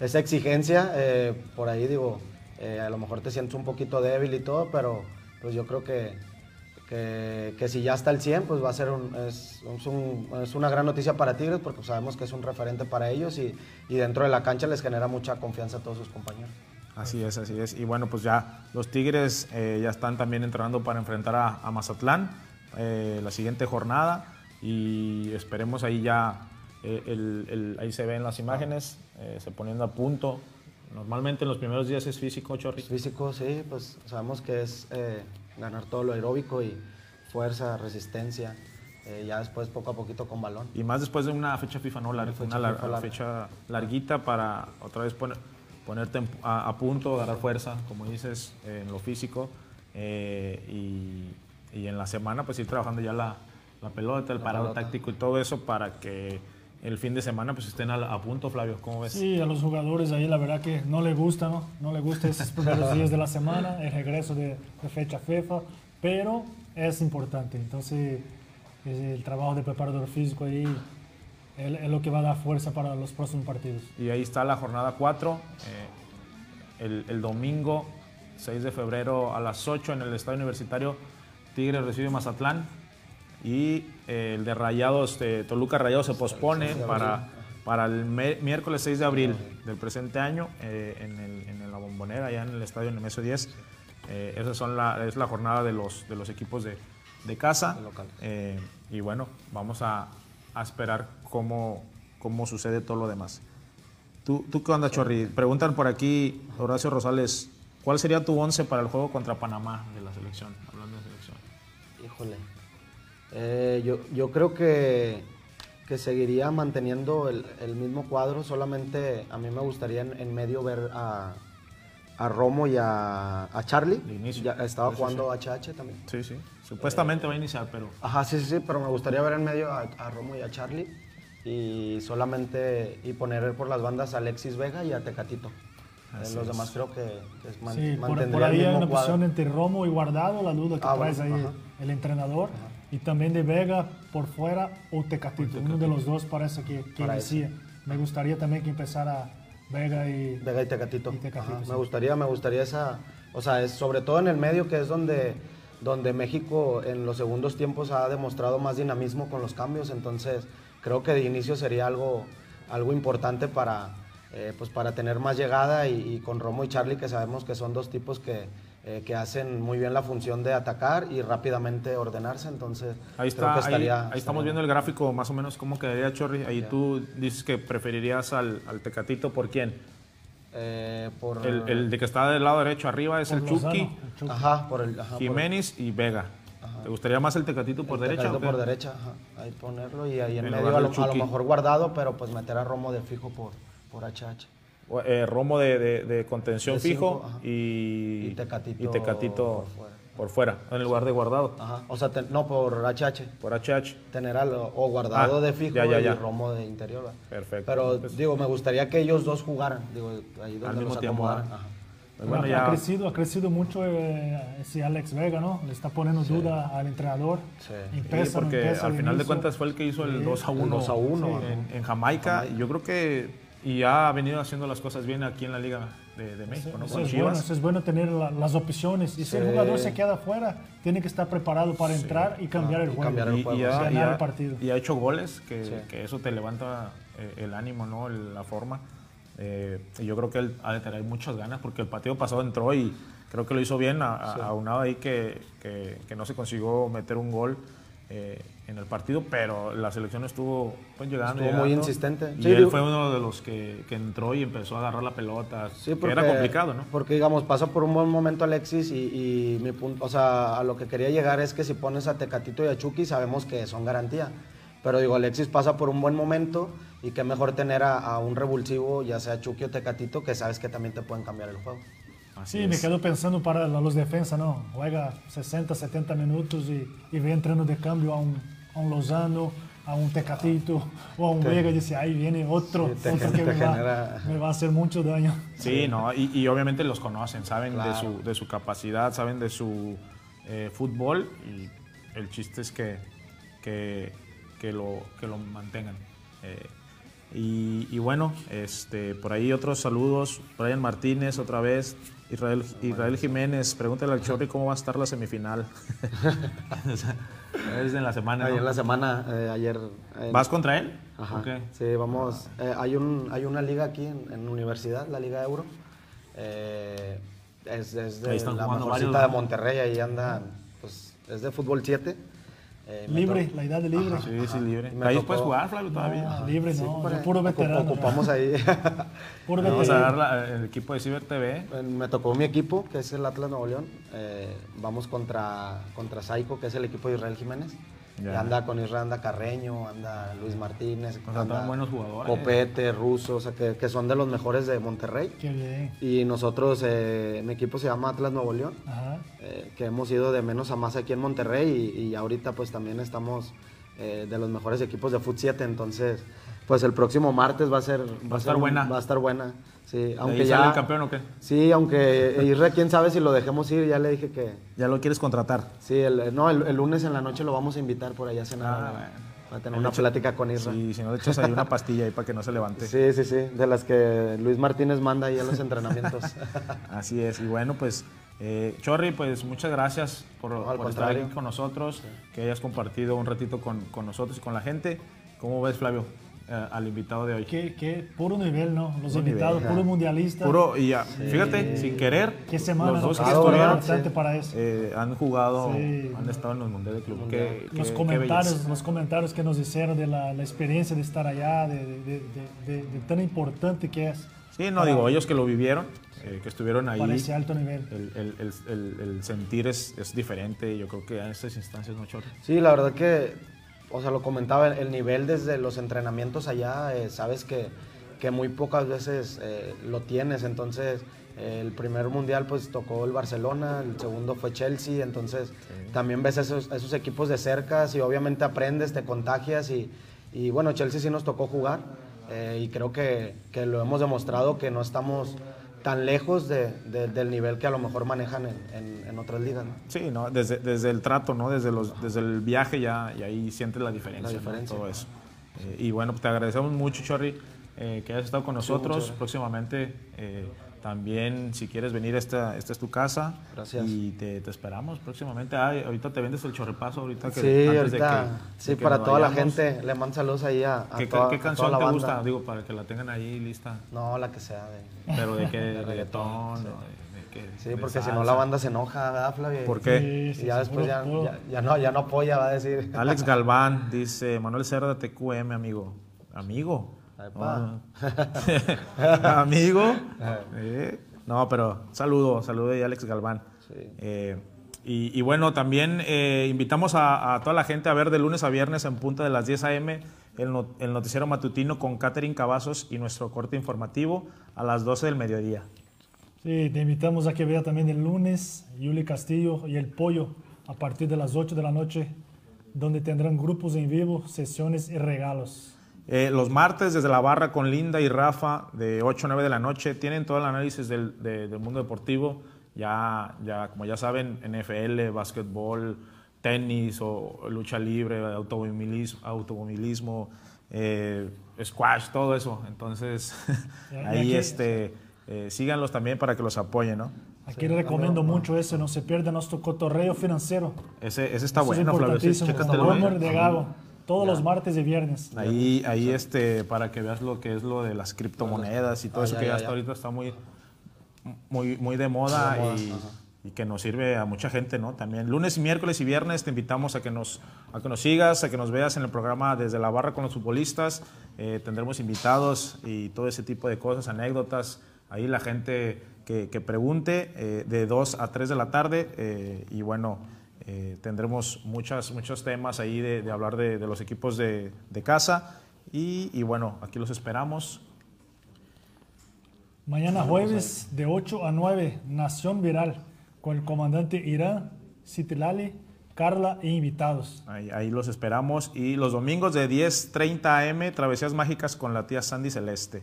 esa exigencia, eh, por ahí digo, eh, a lo mejor te sientes un poquito débil y todo, pero pues yo creo que, que, que si ya está al 100, pues va a ser un, es, un- es una gran noticia para Tigres porque sabemos que es un referente para ellos y, y dentro de la cancha les genera mucha confianza a todos sus compañeros. Así es, así es. Y bueno, pues ya los Tigres eh, ya están también entrenando para enfrentar a, a Mazatlán eh, la siguiente jornada y esperemos ahí ya, eh, el- el- ahí se ven las imágenes, eh, se poniendo a punto. Normalmente en los primeros días es físico, Chorri. Físico, sí, pues sabemos que es eh, ganar todo lo aeróbico y fuerza, resistencia, eh, ya después poco a poquito con balón. Y más después de una fecha FIFA, ¿no? Lar- fecha una FIFA larga. fecha larguita para otra vez poner- ponerte a, a punto, agarrar fuerza, como dices, en lo físico. eh, y, y en la semana, pues ir trabajando ya la, la pelota, el parado pelota. táctico y todo eso para que el fin de semana pues estén a, a punto, Flavio. ¿Cómo ves? Sí, a los jugadores ahí la verdad que no le gusta, ¿no? No le gusta esos primeros [laughs] días de la semana, el regreso de, de fecha FIFA, pero es importante. Entonces, eh, el trabajo de preparador físico ahí es, lo que va a dar fuerza para los próximos partidos. Y ahí está la jornada 4. el, el domingo 6 de febrero a las 8 en el Estadio Universitario, Tigres recibe Mazatlán. Y eh, el de Rayados, de Toluca Rayados se pospone para, para el miércoles 6 de abril del presente año eh, en, el- en la bombonera, allá en el Estadio Nemesio 10. Eh, esa son la, es la jornada de los, de los equipos de, de casa. Eh, y bueno, vamos a, a esperar cómo, cómo sucede todo lo demás. ¿Tú, ¿Tú qué onda, Chorri? Preguntan por aquí, Horacio Rosales, ¿cuál sería tu once para el juego contra Panamá de la selección? Hablando de selección. Híjole. Eh, yo, yo creo que, que seguiría manteniendo el, el mismo cuadro, solamente a mí me gustaría en, en medio ver a, a Romo y a, a Charlie. De inicio. Ya estaba Sí, sí, jugando HH también. Sí, sí. Supuestamente va a iniciar, pero Ajá, sí, sí, sí, pero me gustaría ver en medio a, a Romo y a Charlie y solamente y poner por las bandas a Alexis Vega y a Tecatito. Eh, Así los es. demás creo que, que es man- Sí, por, ahí el hay una cuadro. posición entre Romo y Guardado, la duda que Ah, traes bueno, ahí ajá. el entrenador, y también de Vega por fuera o Tecatito. Uno de los dos parece que, que inicia. Me gustaría también que empezara Vega y... Vega y Tecatito. Y Tecatito, Ajá, sí. Me gustaría, me gustaría esa, o sea, es sobre todo en el medio que es donde, donde México en los segundos tiempos ha demostrado más dinamismo con los cambios, entonces creo que de inicio sería algo, algo importante para, eh, pues para tener más llegada y, y con Romo y Charlie que sabemos que son dos tipos que, eh, que hacen muy bien la función de atacar y rápidamente ordenarse, entonces ahí creo está. que ahí- estaría- ahí, estamos estaría- viendo el gráfico más o menos cómo quedaría Chorri. Ahí tú dices que preferirías al, al Tecatito por quién. eh, por, El, el de que está del lado derecho arriba es el Chucky, el Chucky. Ajá, por el... ajá, por- Jiménez y Vega. ¿Te gustaría más el Tecatito por El derecha? Tecatito por derecha, ajá. Ahí ponerlo y ahí en, En medio a lo, a lo mejor guardado, pero pues meter a Romo de fijo por, por HH. Eh, Romo de, de- de contención De fijo cinco, y, Y Tecatito y Tecatito por fuera. por fuera, en lugar de guardado, Ajá. O sea, te- no por HH. por HH. Tener al, o guardado Ah, de fijo ya, ya, y ya. Romo de interior. ¿verdad? Perfecto. Pero Pues- digo, me gustaría que ellos dos jugaran. Digo, ahí donde Al mismo los tiempo. Pues bueno, ha, ya- crecido, ha crecido mucho eh, ese Alex Vega, ¿no? Le está poniendo duda al entrenador. Sí. Empieza, Sí, no porque al final de cuentas fue el que hizo el Sí. 2 a 1, 2 a 1, en, en Jamaica. Y yo creo que y ha venido haciendo las cosas bien aquí en la Liga de, de México, ¿no? Eso es, bueno, eso es bueno tener la- las opciones. Y si el Sí. jugador se queda afuera, tiene que estar preparado para entrar y cambiar Ah, el y juego. cambiar el y, juego, y sí. ha, Ganar y ha- el partido. y ha hecho goles, que, Sí. que eso te levanta eh, el ánimo, ¿no? El- la forma. Eh, y yo creo que él ha de tener muchas ganas, porque el partido pasado entró y creo que lo hizo bien, a- a- aunado ahí que, que- que no se consiguió meter un gol eh, en el partido, pero la selección estuvo pues, llegando. Estuvo muy llegando, insistente. Y Sí, él digo- fue uno de los que, que entró y empezó a agarrar la pelota, Sí, que era complicado, ¿no? Porque, digamos, pasó por un buen momento Alexis y, y mi punto, o sea, a lo que quería llegar es que si pones a Tecatito y a Chucky, sabemos que son garantía. Pero digo, Alexis pasa por un buen momento y qué mejor tener a, a un revulsivo, ya sea Chucky o Tecatito, que sabes que también te pueden cambiar el juego. Así Sí, me es. quedo pensando para la- los defensas, ¿no? Juega 60, 70 minutos y, y ve entrando de cambio a un, a un Lozano, a un Tecatito o a un Vega y dice, ahí viene otro, Sí, te otro que te me va, me va a hacer mucho daño. Sí, no, y, y obviamente los conocen, saben de, Claro. su, de su capacidad, saben de su eh, fútbol y el chiste es que, que, que lo, que lo mantengan. Eh, y, y bueno, este, por ahí otros saludos. Brian Martínez otra vez. Israel, Israel Jiménez, pregúntale al Chorri cómo va a estar la semifinal. [laughs] es en la semana. ¿no? en la semana, eh, ayer... en- ¿Vas contra él? Ajá. Sí, vamos. eh, hay, un, hay una liga aquí en, en universidad, la Liga Euro. Eh, es, es de la mejorcita varios, de. Monterrey, ahí andan, pues es de fútbol 7. Eh, Libre, la edad de libre. Sí, sí, libre. Ahí tocó- puedes jugar, Flavio, todavía. No, libre Sí, no, yo ahí. puro veterano. Ocupamos ahí. [laughs] Puro Vamos a veterano. dar la- el equipo de Ciber TV. me tocó mi equipo, que es el Atlas Nuevo León. Eh, vamos contra, contra Saico, que es el equipo de Israel Jiménez. Ya. Y anda con Israel, anda Carreño, anda Luis Martínez. Contrataron anda buenos jugadores. Copete, Russo, o sea, que, que son de los mejores de Monterrey. Qué bien. Y nosotros, eh, mi equipo se llama Atlas Nuevo León, Ajá. eh, que hemos ido de menos a más aquí en Monterrey y, y ahorita pues también estamos eh, de los mejores equipos de Foot 7, entonces pues el próximo martes va a ser... Va a estar un- buena. Va a estar buena, sí. ¿De Aunque ya... sale el campeón o qué? Sí, aunque Irra, quién sabe si lo dejemos ir, ya le dije que... Ya lo quieres contratar. Sí, el, no, el, el lunes en la noche lo vamos a invitar por allá a cenar. Ah, ¿no? bueno. Va a tener una plática con Irra. Sí, si no le echas ahí una pastilla ahí para que no se levante. Sí, sí, sí, de las que Luis Martínez manda ahí a los entrenamientos. [laughs] Así es. Y bueno, pues, eh, Chorri, pues muchas gracias por, al por estar aquí con nosotros, que hayas compartido un ratito con, con nosotros y con la gente. ¿Cómo ves, Flavio, eh, al invitado de hoy? Qué, qué puro nivel, ¿no? Los Puro invitados, nivel, puro mundialista. Puro, y ya, fíjate, sin querer, Qué semana los dos que estuvieron sí. para eso. eh, han jugado, Sí. han estado en los mundiales de club. Qué- los qué- comentarios, los comentarios que nos hicieron de la, la experiencia de estar allá, de, de- de- de- de tan importante que es Sí, no digo, ellos que lo vivieron, eh, que estuvieron ahí. para ese alto nivel. El, el- el- el- el sentir es, es diferente, yo creo que en estas instancias no chorro. Sí, la verdad que, o sea, lo comentaba, el, el nivel desde los entrenamientos allá, eh, sabes que, que muy pocas veces eh, lo tienes, entonces eh, el primer mundial pues tocó el Barcelona, el segundo fue Chelsea, entonces también ves esos, esos equipos de cerca y obviamente aprendes, te contagias y, y bueno, Chelsea sí nos tocó jugar eh, y creo que, que lo hemos demostrado que no estamos tan lejos de- de- del nivel que a lo mejor manejan en, en- en otras ligas. ¿no? Sí, ¿no? Desde, desde el trato, ¿no? Desde, los, desde el viaje ya, y ahí sientes la diferencia, La ¿no? diferencia. Todo eso. Eh, y bueno, te agradecemos mucho, Chorri, eh, que hayas estado con nosotros. Próximamente, eh, también, si quieres venir, esta, esta es tu casa. Gracias. Y te, te esperamos próximamente. Ah, ahorita te vendes el chorrepazo, ahorita que Sí, antes de ahorita, que- sí, de que para nos toda la gente, le mando saludos ahí a, a ¿Qué, toda, qué a toda canción la te banda. gusta? Digo, para que la tengan ahí lista. No, la que sea de... Pero de qué, [laughs] de reggaetón, reggaetón, o de- de qué- Sí, porque si no la banda se enoja, ¿verdad, Flavio? ¿Por qué? Sí, Y sí, ya sí, después ya no, ya no apoya, va a decir. Alex [laughs] Galván dice, Manuel Cerda TQM, amigo. ¿Amigo? Epa. Ah. [laughs] ¿Amigo? Eh, No, pero saludo, saludo de Alex Galván. Sí. Eh, Y, y bueno, también eh, invitamos a, a toda la gente a ver de lunes a viernes en punta de las 10 a.m. El, no- el noticiero matutino con Catherine Cavazos y nuestro corte informativo a las 12 del mediodía. Sí, te invitamos a que vea también el lunes Yuli Castillo y El Pollo a partir de las 8 de la noche, donde tendrán grupos en vivo, sesiones y regalos. Eh, los martes desde la barra con Linda y Rafa de 8 a 9 de la noche tienen todo el análisis del, de- del mundo deportivo. Ya, ya, como ya saben, NFL, básquetbol, tenis o lucha libre, automovilismo, automovilismo eh, squash, todo eso. Entonces, [laughs] ahí este, eh, síganlos también para que los apoyen, ¿no? Aquí les recomiendo mucho eso, no se pierda nuestro cotorreo financiero. Ese, ese está Eso es bueno, Flavio. sí, chécatelo, ¿eh? De Gago, todos los martes y viernes. Ahí, ahí este, para que veas lo que es lo de las criptomonedas y todo Ah, eso ya, que ya, hasta ya. ahorita está muy, muy, muy de moda, Muy de moda, y, que nos sirve a mucha gente, ¿no? También lunes y miércoles y viernes te invitamos a que nos, a que nos sigas, a que nos veas en el programa desde la barra con los futbolistas. Eh, tendremos invitados y todo ese tipo de cosas, anécdotas. Ahí la gente que, que pregunte eh, de 2 a 3 de la tarde eh, y bueno, eh, tendremos muchas, muchos temas ahí de, de hablar de, de los equipos de, de casa y, y bueno, aquí los esperamos. Mañana jueves de 8 a 9, Nación Viral, con el comandante Irán, Citlali, Carla e invitados. Ahí, ahí los esperamos. Y los domingos de 10.30 am, Travesías Mágicas con la tía Sandy Celeste.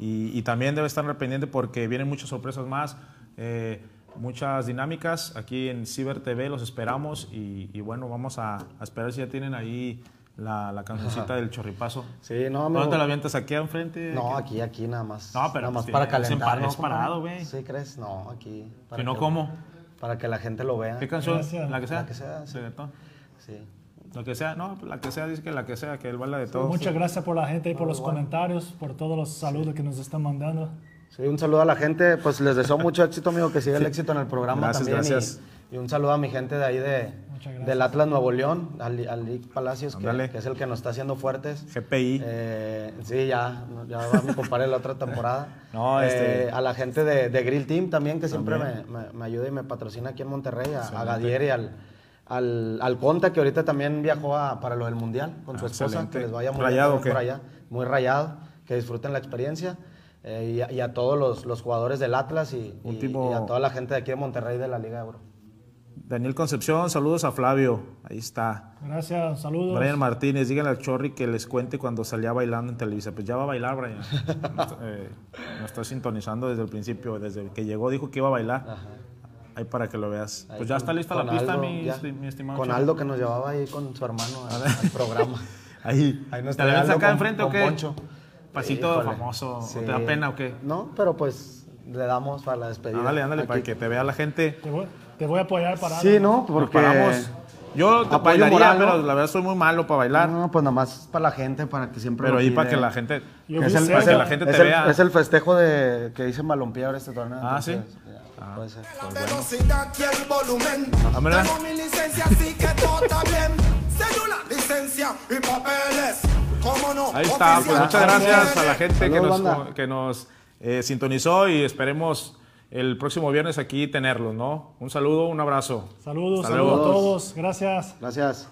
Y, y también debe estar pendiente porque vienen muchas sorpresas más, eh, muchas dinámicas. Aquí en Ciber TV los esperamos. Y, y bueno, vamos a, a esperar si ya tienen ahí la, la cancioncita del chorripazo. Sí, no, amigo. ¿Dónde te la avientas? ¿Aquí enfrente? No, aquí, aquí nada más. No, pero Nada más pues para calentar. es parado, güey. ¿Sí crees? No, aquí. para Si no, que- ¿cómo? Para que la gente lo vea. ¿Qué canción? Gracias. ¿La que sea? La que sea, sí. Sí. Lo que sea, no, la que sea, dice que la que sea, que él baila de todo. Muchas gracias por la gente y por los comentarios, por todos los saludos que nos están mandando. Sí, un saludo a la gente. Pues les deseo mucho éxito, amigo, que siga el éxito en el programa Gracias, también. y- gracias. Y, un saludo a mi gente de ahí de, del Atlas Nuevo León, al, al Lick Palacios, que, es el que nos está haciendo fuertes. GPI. Eh, sí, ya, ya va mi compadre la otra temporada. [laughs] No, este- Eh, a la gente de, de Grill Team también, que siempre me, También. me- me ayuda y me patrocina aquí en Monterrey, a, a Gadier y al, al, al Conta, que ahorita también viajó a- para lo del Mundial con su Ah, esposa, excelente. que les vaya muy ¿Rayado bien por allá, muy rayado, que disfruten la experiencia. Eh, y, a, y a todos los, los jugadores del Atlas y, y- Último- y a toda la gente de aquí de Monterrey de la Liga Euro. Daniel Concepción, saludos a Flavio. Ahí está. Gracias, saludos. Brian Martínez, díganle al Chorri que les cuente cuando salía bailando en Televisa. Pues ya va a bailar, Brian. Nos, [laughs] eh, nos está sintonizando desde el principio, desde que llegó dijo que iba a bailar. Ahí para que lo veas. Ahí Pues ya con- está lista la pista, Aldo, mi, ya. esti- mi estimado. Con. Aldo que nos llevaba ahí con su hermano al, al [laughs] programa. Ahí. Ahí nos ¿Te la Aldo acá con- enfrente o qué? Poncho. Pasito Híjole. famoso. Sí. ¿Te da pena o qué? No, pero pues le damos para la despedida. Ándale, ándale, Aquí. para que te vea la gente. Te voy, te voy a apoyar para Sí, no, porque... Yo te Apoyo bailaría, moral, ¿no? pero la verdad soy muy malo para bailar. No, pues nada más para la gente, para que siempre pero ahí para que la gente. Que es el, es el- la gente te es el- vea. es el festejo de que dice Malompié ahora este torneo. Ah, ¿sí? ya, puede ser. La velocidad y el volumen. Vámonos. Tengo mi licencia, así que todo está bien. Cédula, licencia y papeles. ¿Cómo no? Ahí está, pues muchas gracias a la gente que nos, que nos eh, sintonizó y esperemos el próximo viernes aquí tenerlos, ¿no? Un saludo, un abrazo. Saludos, saludos a todos. Gracias. Gracias.